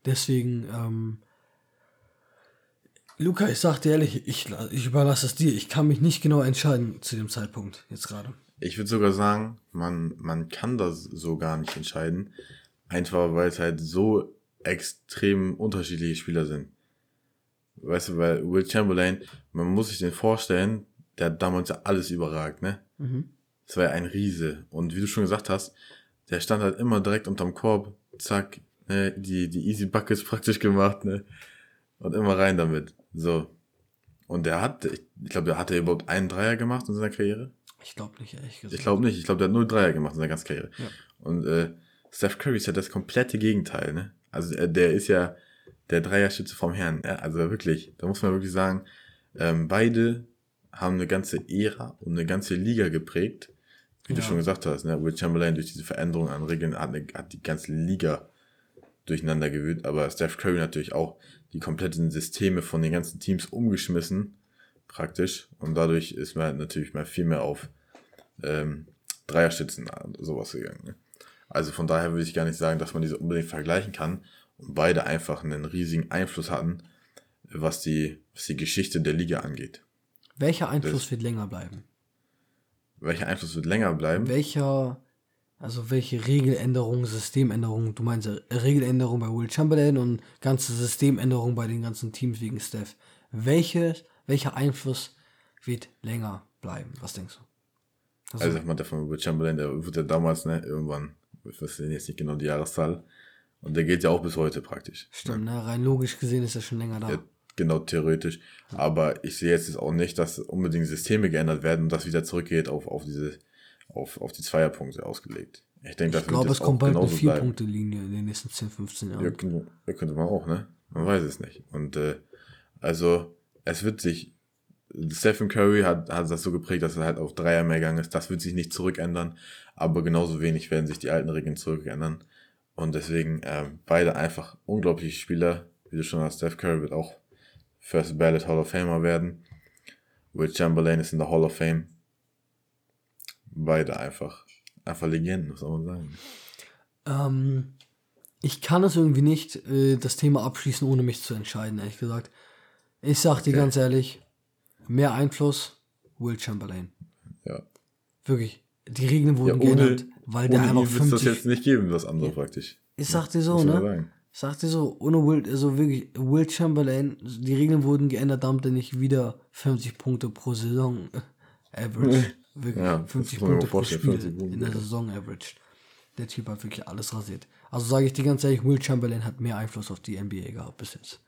Deswegen, ähm, Luca, ich sag dir ehrlich, ich, ich überlasse es dir. Ich kann mich nicht genau entscheiden zu dem Zeitpunkt, jetzt gerade. Ich würde sogar sagen, man, man kann das so gar nicht entscheiden. Einfach weil es halt so extrem unterschiedliche Spieler sind. Weißt du, weil Will Chamberlain, man muss sich den vorstellen, der hat damals ja alles überragt, ne? Das war ja ein Riese. Und wie du schon gesagt hast, der stand halt immer direkt unterm Korb, zack, ne, die, die Easy Buckets praktisch gemacht, ne? Und immer rein damit. So. Und der hat, ich, ich glaube, der hatte überhaupt einen Dreier gemacht in seiner Karriere. Ich glaube nicht, ehrlich gesagt. Ich glaube nicht. Ich glaube, der hat null Dreier gemacht in seiner ganzen Karriere. Ja. Und äh, Steph Curry ist ja das komplette Gegenteil. Ne? Also äh, der ist ja der Dreierschütze vom Herrn. Ja? Also wirklich, da muss man wirklich sagen, ähm, beide haben eine ganze Ära und eine ganze Liga geprägt. Wie du Ja. schon gesagt hast, ne? Will Chamberlain durch diese Veränderung an Regeln hat, eine, hat die ganze Liga durcheinander gewühlt, aber Steph Curry natürlich auch die kompletten Systeme von den ganzen Teams umgeschmissen, praktisch. Und dadurch ist man halt natürlich mal viel mehr auf ähm, Dreierstützen und sowas gegangen. Ne? Also von daher würde ich gar nicht sagen, dass man diese unbedingt vergleichen kann. Und beide einfach einen riesigen Einfluss hatten, was die, was die Geschichte der Liga angeht. Welcher Einfluss wird länger bleiben? Welcher Einfluss wird länger bleiben? Welcher, also welche Regeländerung, Systemänderung, du meinst ja Regeländerung bei Will Chamberlain und ganze Systemänderung bei den ganzen Teams wegen Steph. Welche, welcher Einfluss wird länger bleiben? Was denkst du? Also, sag mal, der von Will Chamberlain, der wurde ja damals, ne, irgendwann, ich weiß jetzt nicht genau die Jahreszahl. Und der geht ja auch bis heute praktisch. Stimmt, ne? Rein logisch gesehen ist er schon länger da. Ja, genau, theoretisch. Aber ich sehe jetzt auch nicht, dass unbedingt Systeme geändert werden und das wieder zurückgeht auf, auf diese, auf, auf die Zweierpunkte ausgelegt. Ich denke, das ich glaube, es kommt bald eine. Vier-Punkte-Linie in den nächsten 10, 15 Jahren. Ja, genau. ja, könnte man auch, ne? Man weiß es nicht. Und äh, also, es wird sich. Stephen Curry hat, hat das so geprägt, dass er halt auf Dreier mehr gegangen ist. Das wird sich nicht zurückändern. Aber genauso wenig werden sich die alten Regeln zurückändern. Und deswegen ähm, beide einfach unglaubliche Spieler. Wie du schon hast, Steph Curry wird auch First Ballot Hall of Famer werden. Will Chamberlain ist in der Hall of Fame. Beide einfach, einfach Legenden, was soll man sagen. Ähm, ich kann es irgendwie nicht, äh, das Thema abschließen, ohne mich zu entscheiden, ehrlich gesagt. Ich sag dir Okay. ganz ehrlich, mehr Einfluss, Will Chamberlain. Ja. Wirklich. Die Regeln Ja, wurden ohne, geändert, weil der einfach ihn wird es das 50... jetzt nicht geben, das andere praktisch. ich sag dir so, ne? sagen. Ich sag dir so, ohne Will, also wirklich, Will Chamberlain, die Regeln wurden geändert, damit er nicht wieder 50 Punkte pro Saison äh, average. Wirklich, Ja, das 50 muss man Punkte pro Spiel 50 Punkte, in der. Saison averaged. Der Typ hat wirklich alles rasiert. Also sage ich dir ganz ehrlich, Will Chamberlain hat mehr Einfluss auf die NBA gehabt bis jetzt.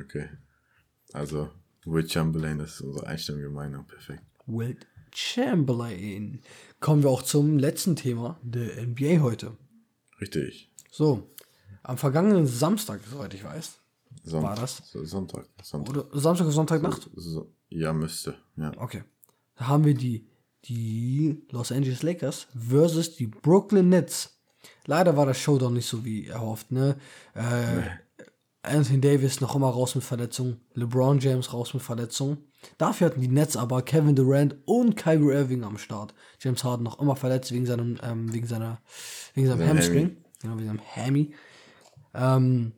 Okay. Also, Will Chamberlain, das ist unsere einstimmige Meinung. Perfekt. Will Chamberlain. Kommen wir auch zum letzten Thema der NBA heute. Richtig. So, am vergangenen Samstag, soweit ich weiß, Son War das? So- Sonntag. Sonntag. oder Samstag oder Sonntagnacht? So, ja, müsste. Ja. Okay. Da haben wir die die Los Angeles Lakers versus die Brooklyn Nets. Leider war das Showdown nicht so wie erhofft, ne? Äh, Anthony Davis noch immer raus mit Verletzung, LeBron James raus mit Verletzung. Dafür hatten die Nets aber Kevin Durant und Kyrie Irving am Start. James Harden noch immer verletzt wegen seinem, ähm, wegen seiner, wegen seinem Seinem Hamstring. Hammy. Genau, wegen seinem Hammy. Ähm,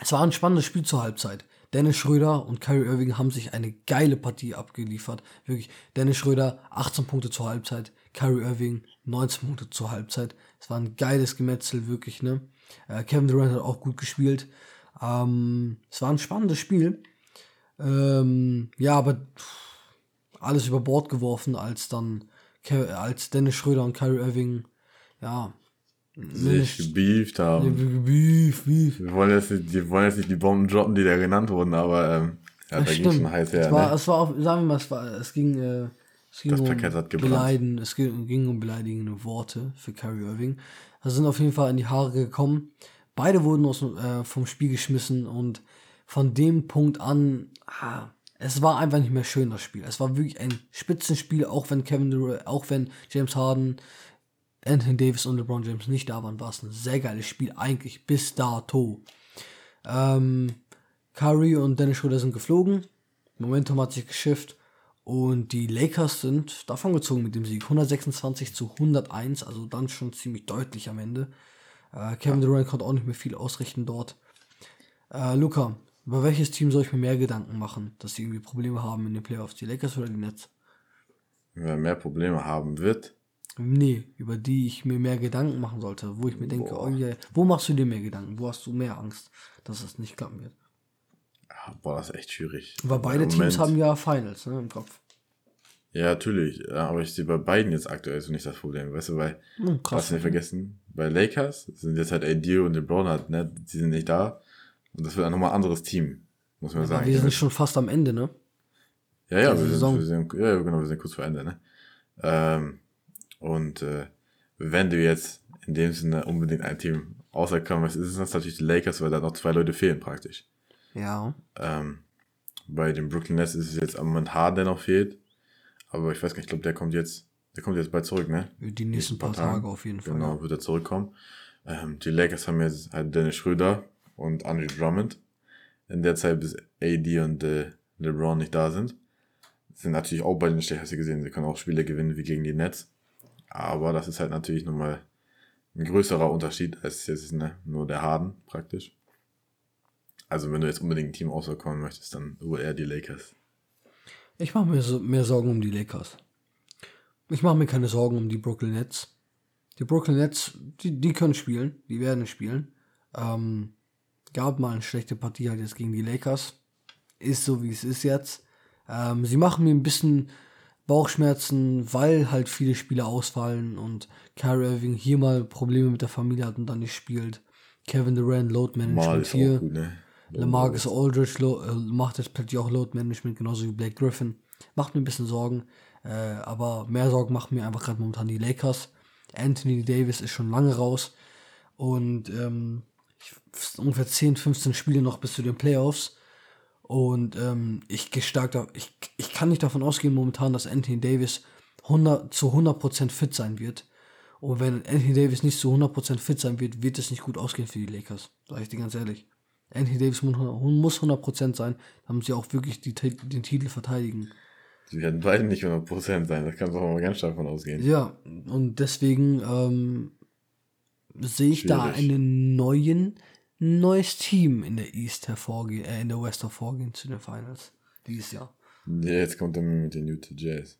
es war ein spannendes Spiel zur Halbzeit. Dennis Schröder und Kyrie Irving haben sich eine geile Partie abgeliefert. Wirklich. Dennis Schröder 18 Punkte zur Halbzeit, Kyrie Irving 19 Punkte zur Halbzeit. Es war ein geiles Gemetzel, wirklich, ne? Äh, Kevin Durant hat auch gut gespielt. Ähm, es war ein spannendes Spiel. Ähm, ja, aber alles über Bord geworfen, als dann als Dennis Schröder und Kyrie Irving, ja, Sich gebieft haben. Beef, Beef. Wir wollen jetzt nicht, die wollen jetzt nicht die Bomben droppen, die da genannt wurden, aber ähm, ja, da ging schon heiß her. es, war, ne? es war auch, sagen wir mal, es, war, es ging, äh, es ging Das um Parkett hat gebrannt. Beleiden, es ging, ging um beleidigende Worte für Kyrie Irving. Da sind auf jeden Fall in die Haare gekommen. Beide wurden aus, äh, vom Spiel geschmissen und von dem Punkt an, ah, es war einfach nicht mehr schön, das Spiel. Es war wirklich ein Spitzenspiel, auch wenn Kevin Durant, auch wenn James Harden, Anthony Davis und LeBron James nicht da waren, war es ein sehr geiles Spiel, eigentlich bis dato. Ähm, Curry und Dennis Schröder sind geflogen. Momentum hat sich geschifft. Und die Lakers sind davon gezogen mit dem Sieg. 126 zu 101, also dann schon ziemlich deutlich am Ende. Äh, Kevin Durant konnte auch nicht mehr viel ausrichten dort. Äh, Luca, über welches Team soll ich mir mehr Gedanken machen, dass sie irgendwie Probleme haben in den Playoffs? Die Lakers oder die Nets? Wer mehr Probleme haben wird, Nee, über die ich mir mehr Gedanken machen sollte, wo ich mir denke, Boah. oh yeah, wo machst du dir mehr Gedanken? Wo hast du mehr Angst, dass es nicht klappen wird? ah, boah, das ist echt schwierig. Weil beide Teams haben ja Finals ne, im Kopf. Ja, natürlich. Ja, aber ich sehe bei beiden jetzt aktuell so nicht das Problem. Weißt du, weil, Hm, hast du nicht vergessen, bei Lakers sind jetzt halt AD und LeBron halt, ne, die sind nicht da. Und das wird auch nochmal ein anderes Team, muss man Aber sagen. wir sind schon fast am Ende, ne? Ja, ja, wir sind, wir sind, ja, ja, genau, wir sind kurz vor Ende, ne? Ähm, und äh, wenn du jetzt in dem Sinne unbedingt ein Team auserkommen ist, ist es natürlich die Lakers, weil da noch zwei Leute fehlen praktisch. Ja. Ähm, bei den Brooklyn Nets ist es jetzt am Moment Harden, der noch fehlt. Aber ich weiß gar nicht, ich glaube, der kommt jetzt, der kommt jetzt bald zurück, ne? Die nächsten paar Tage auf jeden Fall. Genau, wird er zurückkommen. Ähm, die Lakers haben jetzt halt Dennis Schröder und Andre Drummond. In der Zeit, bis AD und äh, LeBron nicht da sind. Sind natürlich auch beide nicht schlecht, hast du gesehen. Sie können auch Spiele gewinnen wie gegen die Nets. Aber das ist halt natürlich nochmal ein größerer Unterschied als jetzt ne, nur der Harden praktisch. Also wenn du jetzt unbedingt ein Team auserkommen möchtest, dann wohl eher die Lakers. Ich mache mir so mehr Sorgen um die Lakers. Ich mache mir keine Sorgen um die Brooklyn Nets. Die Brooklyn Nets, die, die können spielen, die werden spielen. Ähm, gab mal eine schlechte Partie halt jetzt gegen die Lakers. Ist so, wie es ist jetzt. Ähm, sie machen mir ein bisschen Bauchschmerzen, weil halt viele Spiele ausfallen und Kyrie Irving hier mal Probleme mit der Familie hat und dann nicht spielt. Kevin Durant, Load Management hier. gut, ne? Lamarcus Aldridge lo äh, macht jetzt plötzlich auch Load Management, genauso wie Blake Griffin. Macht mir ein bisschen Sorgen. Äh, aber mehr Sorgen machen mir einfach gerade momentan die Lakers. Anthony Davis ist schon lange raus. Und ähm, ungefähr 10, 15 Spiele noch bis zu den Playoffs. Und ähm, ich gehe stark da, ich, ich kann nicht davon ausgehen momentan, dass Anthony Davis 100, zu 100% fit sein wird. Und wenn Anthony Davis nicht zu 100% fit sein wird, wird es nicht gut ausgehen für die Lakers. Sag ich dir ganz ehrlich. Anthony Davis mu- muss 100% sein, damit sie auch wirklich die, den Titel verteidigen. Sie werden beide nicht 100% sein, das kannst du auch mal ganz stark von ausgehen. Ja, und deswegen ähm, sehe ich da Schwierig. einen neuen, neues Team in der East hervorgehen, äh, in der West hervorgehen zu den Finals dieses Jahr. Ja, jetzt kommt er mit den Utah Jazz.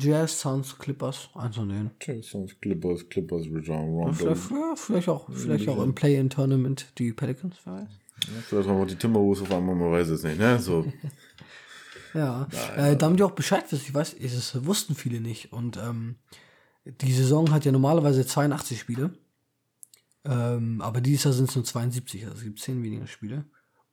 Jazz, Suns, Clippers, eins von denen. Jazz, Suns, Clippers, Clippers, Rajon Rondo. Vielleicht, ja, vielleicht auch, vielleicht auch im Play-in-Tournament die Pelicans, wer weiß. Ja, vielleicht wir die Timberwolves auf einmal, man weiß es nicht, ne? So. Ja, äh, damit ihr auch Bescheid wisst, ich weiß, das wussten viele nicht. Und ähm, die Saison hat ja normalerweise 82 Spiele. Ähm, aber dieses Jahr sind es nur 72, also es gibt 10 weniger Spiele.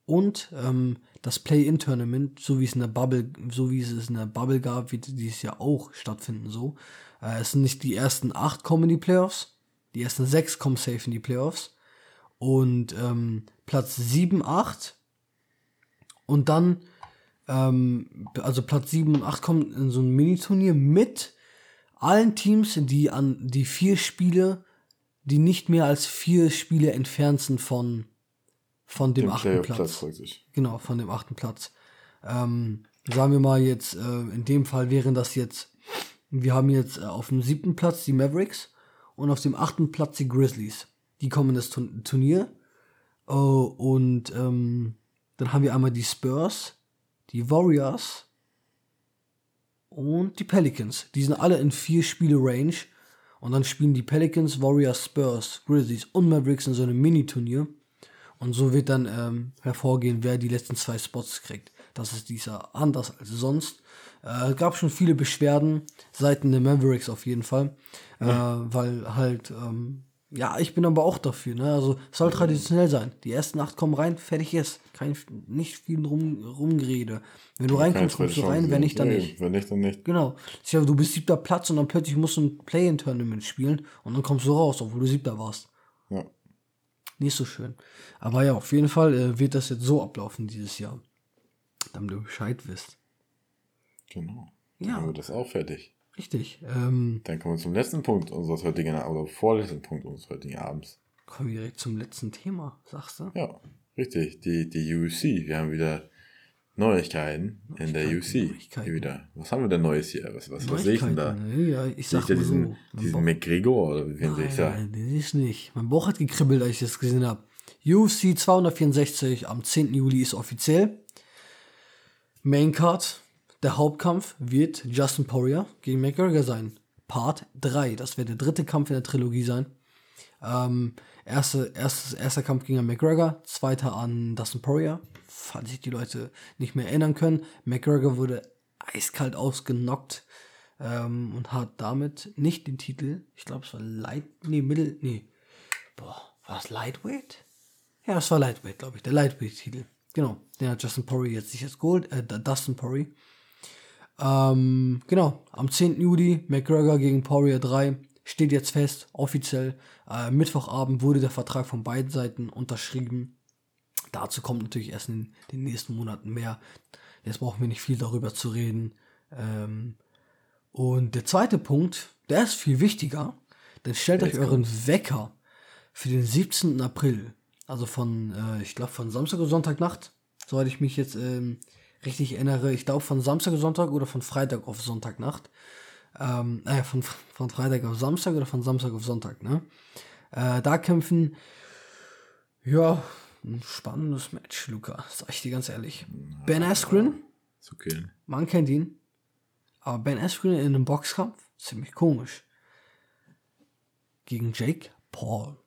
Und ähm, das Play-In-Tournament, so wie es in der Bubble, so wie es in der Bubble gab, wird dieses Jahr auch stattfinden. So, äh, es sind nicht die ersten 8 kommen in die Playoffs, die ersten 6 kommen safe in die Playoffs. Und ähm, Platz 7, 8 und dann ähm, also Platz 7 und 8 kommen in so ein Mini-Turnier mit allen Teams, die an die vier Spiele, die nicht mehr als vier Spiele entfernt sind von, von dem, Dem achten Platz. Genau, von dem achten Platz. Ähm, sagen wir mal jetzt, äh, in dem Fall wären das jetzt, wir haben jetzt äh, auf dem siebten Platz die Mavericks und auf dem achten Platz die Grizzlies. Die kommen in das Turn Turnier. Oh, und ähm, dann haben wir einmal die Spurs, die Warriors und die Pelicans. Die sind alle in vier Spiele Range. Und dann spielen die Pelicans, Warriors, Spurs, Grizzlies und Mavericks in so einem Mini-Turnier. Und so wird dann ähm, hervorgehen, wer die letzten zwei Spots kriegt. Das ist dieser anders als sonst. Äh, gab schon viele Beschwerden seiten der Mavericks auf jeden Fall. Äh, weil halt, ähm, ja, ich bin aber auch dafür. Ne? Also es soll traditionell sein. Die ersten acht kommen rein, fertig ist. Kein, nicht viel rum, rumgerede. Wenn du reinkommst, kommst du rein, wenn nicht, dann Nee, nicht. Wenn nicht, dann nicht. Genau. Ich sag, du bist siebter Platz und dann plötzlich musst du ein Play-in-Tournament spielen und dann kommst du raus, obwohl du siebter warst. Ja. Nicht so schön. Aber ja, auf jeden Fall äh, wird das jetzt so ablaufen dieses Jahr. Damit du Bescheid wisst. Genau. Ja. Dann haben wir das auch fertig. Richtig. Ähm, Dann kommen wir zum letzten Punkt unseres heutigen, oder vorletzten Punkt unseres heutigen Abends. kommen wir direkt zum letzten Thema, sagst du? Ja, richtig. Die, die UFC. Wir haben wieder Neuigkeiten in der Neuigkeiten, UFC. Neuigkeiten. Hier wieder. Was haben wir denn Neues hier? Was, was, was sehe ich denn da? Neuigkeiten, ne? Ja, ich sag mal diesen, so. Diesen Bauch- McGregor oder wen sehe ich da? Nein, das ist nicht. Mein Bauch hat gekribbelt, als ich das gesehen habe. UFC 264 am 10. Juli ist offiziell. Maincard, der Hauptkampf wird Justin Poirier gegen McGregor sein. Part 3, das wird der dritte Kampf in der Trilogie sein. Ähm, erste, erstes, erster Kampf gegen McGregor, zweiter an Dustin Poirier, falls sich die Leute nicht mehr erinnern können. McGregor wurde eiskalt ausgenockt ähm, und hat damit nicht den Titel, ich glaube es war Light, nee, Mittel, nee, boah, war es Lightweight? Ja, es war Lightweight, glaube ich, der Lightweight-Titel. Genau, den hat Justin Poirier jetzt sich jetzt geholt, äh, Dustin Poirier. Ähm, genau, am 10. Juli, McGregor gegen Poirier 3 steht jetzt fest, offiziell. Äh, Mittwochabend wurde der Vertrag von beiden Seiten unterschrieben. Dazu kommt natürlich erst in den nächsten Monaten mehr. Jetzt brauchen wir nicht viel darüber zu reden. Ähm, und der zweite Punkt, der ist viel wichtiger. Denn stellt euch Jetzt euren Wecker für den 17. April. Also von, äh, ich glaube, von Samstag oder Sonntagnacht. Soweit ich mich jetzt ähm, richtig erinnere. Ich glaube, von Samstag auf Sonntag oder von Freitag auf Sonntagnacht. Ähm, äh, von, von Freitag auf Samstag oder von Samstag auf Sonntag, ne? Äh, da kämpfen, ja, ein spannendes Match, Luca. Sag ich dir ganz ehrlich. Ben Askren, Ist okay. man kennt ihn. Aber Ben Askren in einem Boxkampf, ziemlich komisch. Gegen Jake Paul.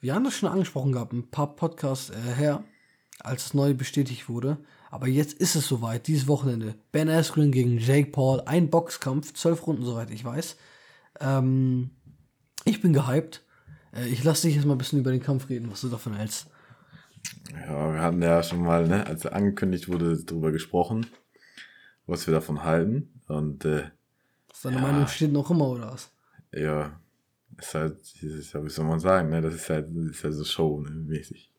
Wir haben das schon angesprochen gehabt, ein paar Podcasts äh, her, als es neu bestätigt wurde. Aber jetzt ist es soweit, dieses Wochenende. Ben Askren gegen Jake Paul, ein Boxkampf, zwölf Runden, soweit ich weiß. Ähm, ich bin gehypt. Äh, ich lasse dich jetzt mal ein bisschen über den Kampf reden, was du davon hältst. Ja, wir hatten ja schon mal, ne, als er angekündigt wurde, darüber gesprochen, was wir davon halten. Und äh, Ist deine Meinung steht noch immer, oder was? ja, ist halt, ja, wie soll man sagen, ne, das ist halt, ist halt so Show, ne, mäßig.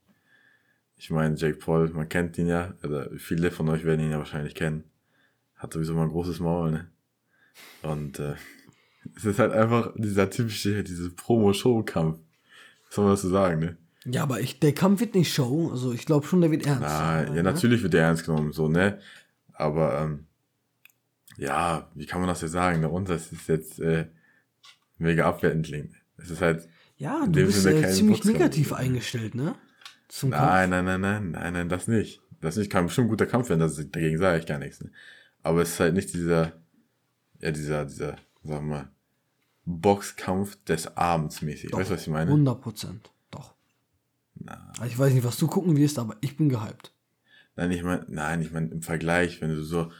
Ich meine, Jake Paul, man kennt ihn ja, oder viele von euch werden ihn ja wahrscheinlich kennen. Hat sowieso mal ein großes Maul, ne? Und äh, es ist halt einfach dieser typische, diese Promo-Show-Kampf. Was soll man dazu sagen, ne? Ja, aber ich, der Kampf wird nicht Show. Also ich glaube schon, der wird ernst. Na, ja, natürlich wird der ernst genommen, so, ne? Aber, ähm, ja, wie kann man das jetzt sagen? Ne? Und das ist jetzt äh, mega abwertend klingt. Es ist halt, Ja, du bist äh, ziemlich Boxkampf. negativ eingestellt, ne? Zum Kampf. nein, nein, nein, nein, nein, nein, das nicht. Das nicht, kann bestimmt ein guter Kampf werden, das, dagegen sage ich gar nichts. Ne? Aber es ist halt nicht dieser, ja, dieser, dieser, sagen wir mal, Boxkampf des Abends mäßig. Weißt du, was ich meine? 100 Prozent. Doch. Also Ich weiß nicht, was du gucken wirst, aber ich bin gehypt. Nein, ich meine, nein, ich meine im Vergleich, wenn du so,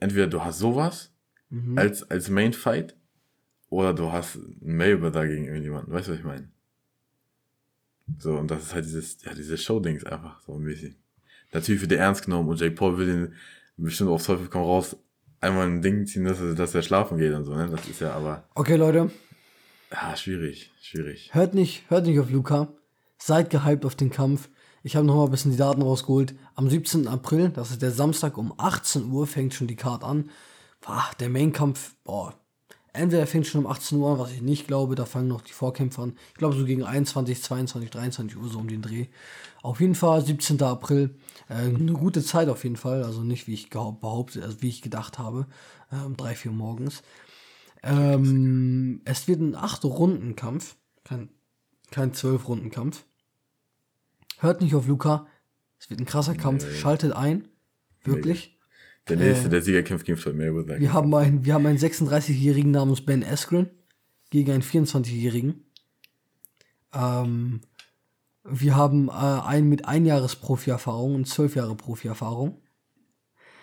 entweder du hast sowas Mhm. als, als Main Fight oder du hast einen Mayweather gegen irgendjemanden. Weißt du, was ich meine? So, und das ist halt dieses, ja, dieses Show-Dings einfach so mäßig. Natürlich wird der ernst genommen und Jake Paul will den bestimmt auf Teufel komm raus einmal ein Ding ziehen, dass er, dass er schlafen geht und so, ne? Das ist ja aber, Okay, Leute, ja, schwierig, schwierig. hört nicht, hört nicht auf Luca. Seid gehypt auf den Kampf. Ich habe noch mal ein bisschen die Daten rausgeholt. Am 17. April, das ist der Samstag um 18 Uhr, fängt schon die Card an. Boah, der Main-Kampf, boah, Entweder er fängt schon um 18 Uhr an, was ich nicht glaube, da fangen noch die Vorkämpfer an. Ich glaube so gegen 21, 22, 23 Uhr so um den Dreh. Auf jeden Fall 17. April. Äh, eine gute Zeit auf jeden Fall. Also nicht wie ich behaupte, also wie ich gedacht habe. Äh, um 3, 4 Uhr morgens. Ähm, es wird ein 8-Runden-Kampf. Kein, kein 12-Runden-Kampf. Hört nicht auf Luca. Es wird ein krasser Kampf. Schaltet ein. Wirklich. Der nächste, äh, der Sieger kämpft gegen Floyd Mayweather. Wir haben einen, wir haben einen 36-Jährigen namens Ben Askren gegen einen 24-Jährigen. Ähm, wir haben äh, einen mit ein Jahres Profi-Erfahrung und zwölf Jahre Profi-Erfahrung.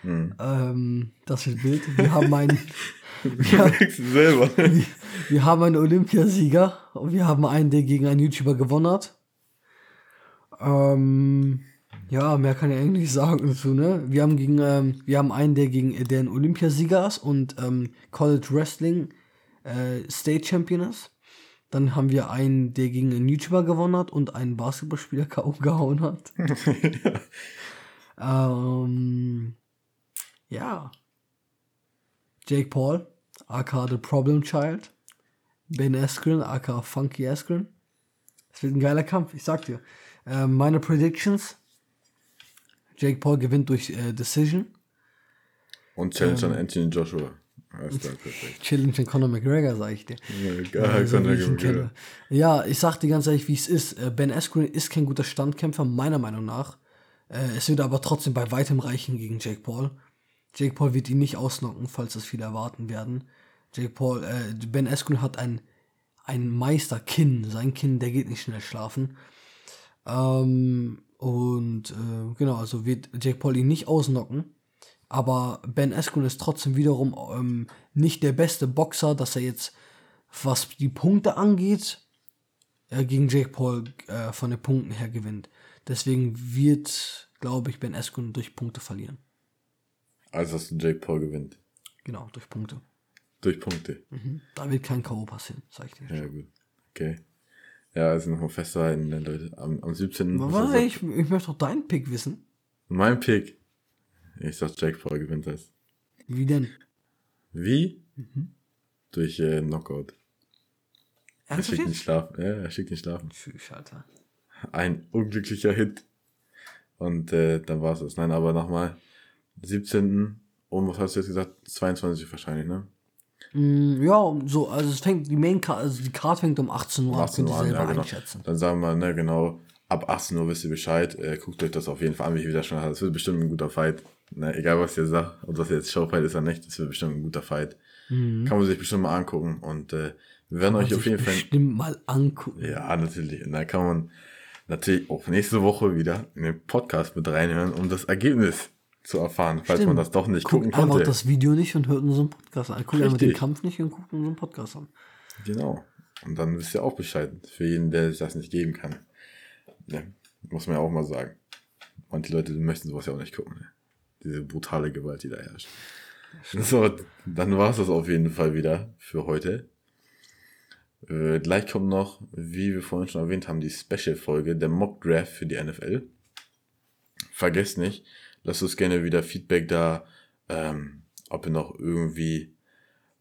Hm. Ähm, das wird Bild. Wir haben einen. wir, wir, wir, haben einen Olympiasieger und wir haben einen, der gegen einen YouTuber gewonnen hat. Ähm, ja, mehr kann ich eigentlich sagen dazu, ne? Wir haben gegen, ähm, wir haben einen, der gegen der ein Olympiasieger ist und ähm, College Wrestling äh, State Champion ist. Dann haben wir einen, der gegen einen YouTuber gewonnen hat und einen Basketballspieler K.O. gehauen hat. ähm, ja. Jake Paul, aka The Problem Child. Ben Askren, aka Funky Askren. Es wird ein geiler Kampf, ich sag dir. Äh, meine Predictions Jake Paul gewinnt durch äh, Decision. Und Challenge ähm, an Anthony Joshua. Challenge an Conor McGregor, sag ich dir. Ja, also, ich ja, ich sag dir ganz ehrlich, wie es ist. Äh, ben Askren ist kein guter Standkämpfer, meiner Meinung nach. Äh, es wird aber trotzdem bei weitem reichen gegen Jake Paul. Jake Paul wird ihn nicht ausnocken, falls das viele erwarten werden. Jake Paul, äh, Ben Askren hat ein, ein Meisterkinn. Sein Kinn, der geht nicht schnell schlafen. Ähm, und äh, genau, also wird Jake Paul ihn nicht ausnocken. Aber Ben Askren ist trotzdem wiederum ähm, nicht der beste Boxer, dass er jetzt, was die Punkte angeht, äh, gegen Jake Paul äh, von den Punkten her gewinnt. Deswegen wird, glaube ich, Ben Askren durch Punkte verlieren. Also, dass Jake Paul gewinnt. Genau, durch Punkte. Durch Punkte. Mhm. Da wird kein K.O. passieren, sag ich dir. Ja, gut. Okay. Ja, also nochmal festzuhalten, ne, Leute. Am, am 17. Was, ich, ich möchte doch deinen Pick wissen. Mein Pick. Ich sag, Jack Paul gewinnt das. Wie denn? Wie? Mhm. Durch äh, Knockout. Er schickt nicht schlafen. Ja, er schickt nicht schlafen. Tschüss, Alter. Ein unglücklicher Hit. Und äh, dann war's das. Nein, aber nochmal. 17. Um, was hast du jetzt gesagt? 22 wahrscheinlich, ne? Mm, ja, so, also es fängt, die Main Card, also die Card fängt um 18 Uhr 18 Uhr an, ja, genau. Dann sagen wir, ne, genau, ab 18 Uhr wisst ihr Bescheid, äh, guckt euch das auf jeden Fall an, wie ich wieder schon hatte. Es wird bestimmt ein guter Fight. Ne, egal was ihr sagt, ob das jetzt Showfight ist oder nicht, es wird bestimmt ein guter Fight. Mhm. Kann man sich bestimmt mal angucken und äh, wir werden kann euch auf jeden Fall. Bestimmt mal angucken. Ja, natürlich. Und da kann man natürlich auch nächste Woche wieder in den Podcast mit reinhören, um das Ergebnis zu erfahren, falls man das doch nicht Guck gucken konnte. einfach das Video nicht und hört unseren Podcast an. Guckt einfach den Kampf nicht und guckt unseren Podcast an. Genau. Und dann wisst ihr auch Bescheid. Für jeden, der sich das nicht geben kann. Ja, muss man ja auch mal sagen. Manche Leute möchten sowas ja auch nicht gucken. Ne? Diese brutale Gewalt, die da herrscht. So, dann war es das auf jeden Fall wieder für heute. Äh, gleich kommt noch, wie wir vorhin schon erwähnt haben, die Special-Folge, der Mock Draft für die NFL. Vergesst nicht, lasst uns gerne wieder Feedback da, ähm, ob ihr noch irgendwie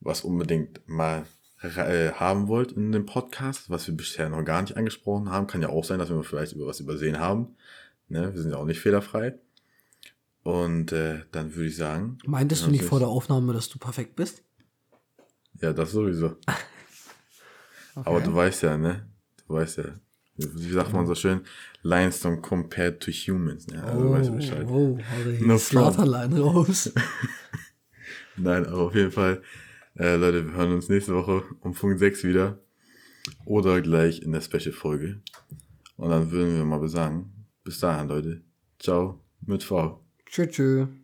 was unbedingt mal äh, haben wollt in dem Podcast, was wir bisher noch gar nicht angesprochen haben. Kann ja auch sein, dass wir vielleicht über was übersehen haben. Ne? Wir sind ja auch nicht fehlerfrei. Und äh, dann würde ich sagen. Meintest du nicht vor der Aufnahme, dass du perfekt bist? Ja, das sowieso. okay. Aber du weißt ja, ne? Du weißt ja, wie sagt man so schön, Limestone compared to humans. Ja, also oh, weißt du Bescheid. Oh, no Slaughterline raus. Nein, aber auf jeden Fall, äh, Leute, wir hören uns nächste Woche um Punkt 6 wieder. Oder gleich in der Special-Folge. Und dann würden wir mal besagen, bis dahin, Leute. Ciao mit V. Tschüss.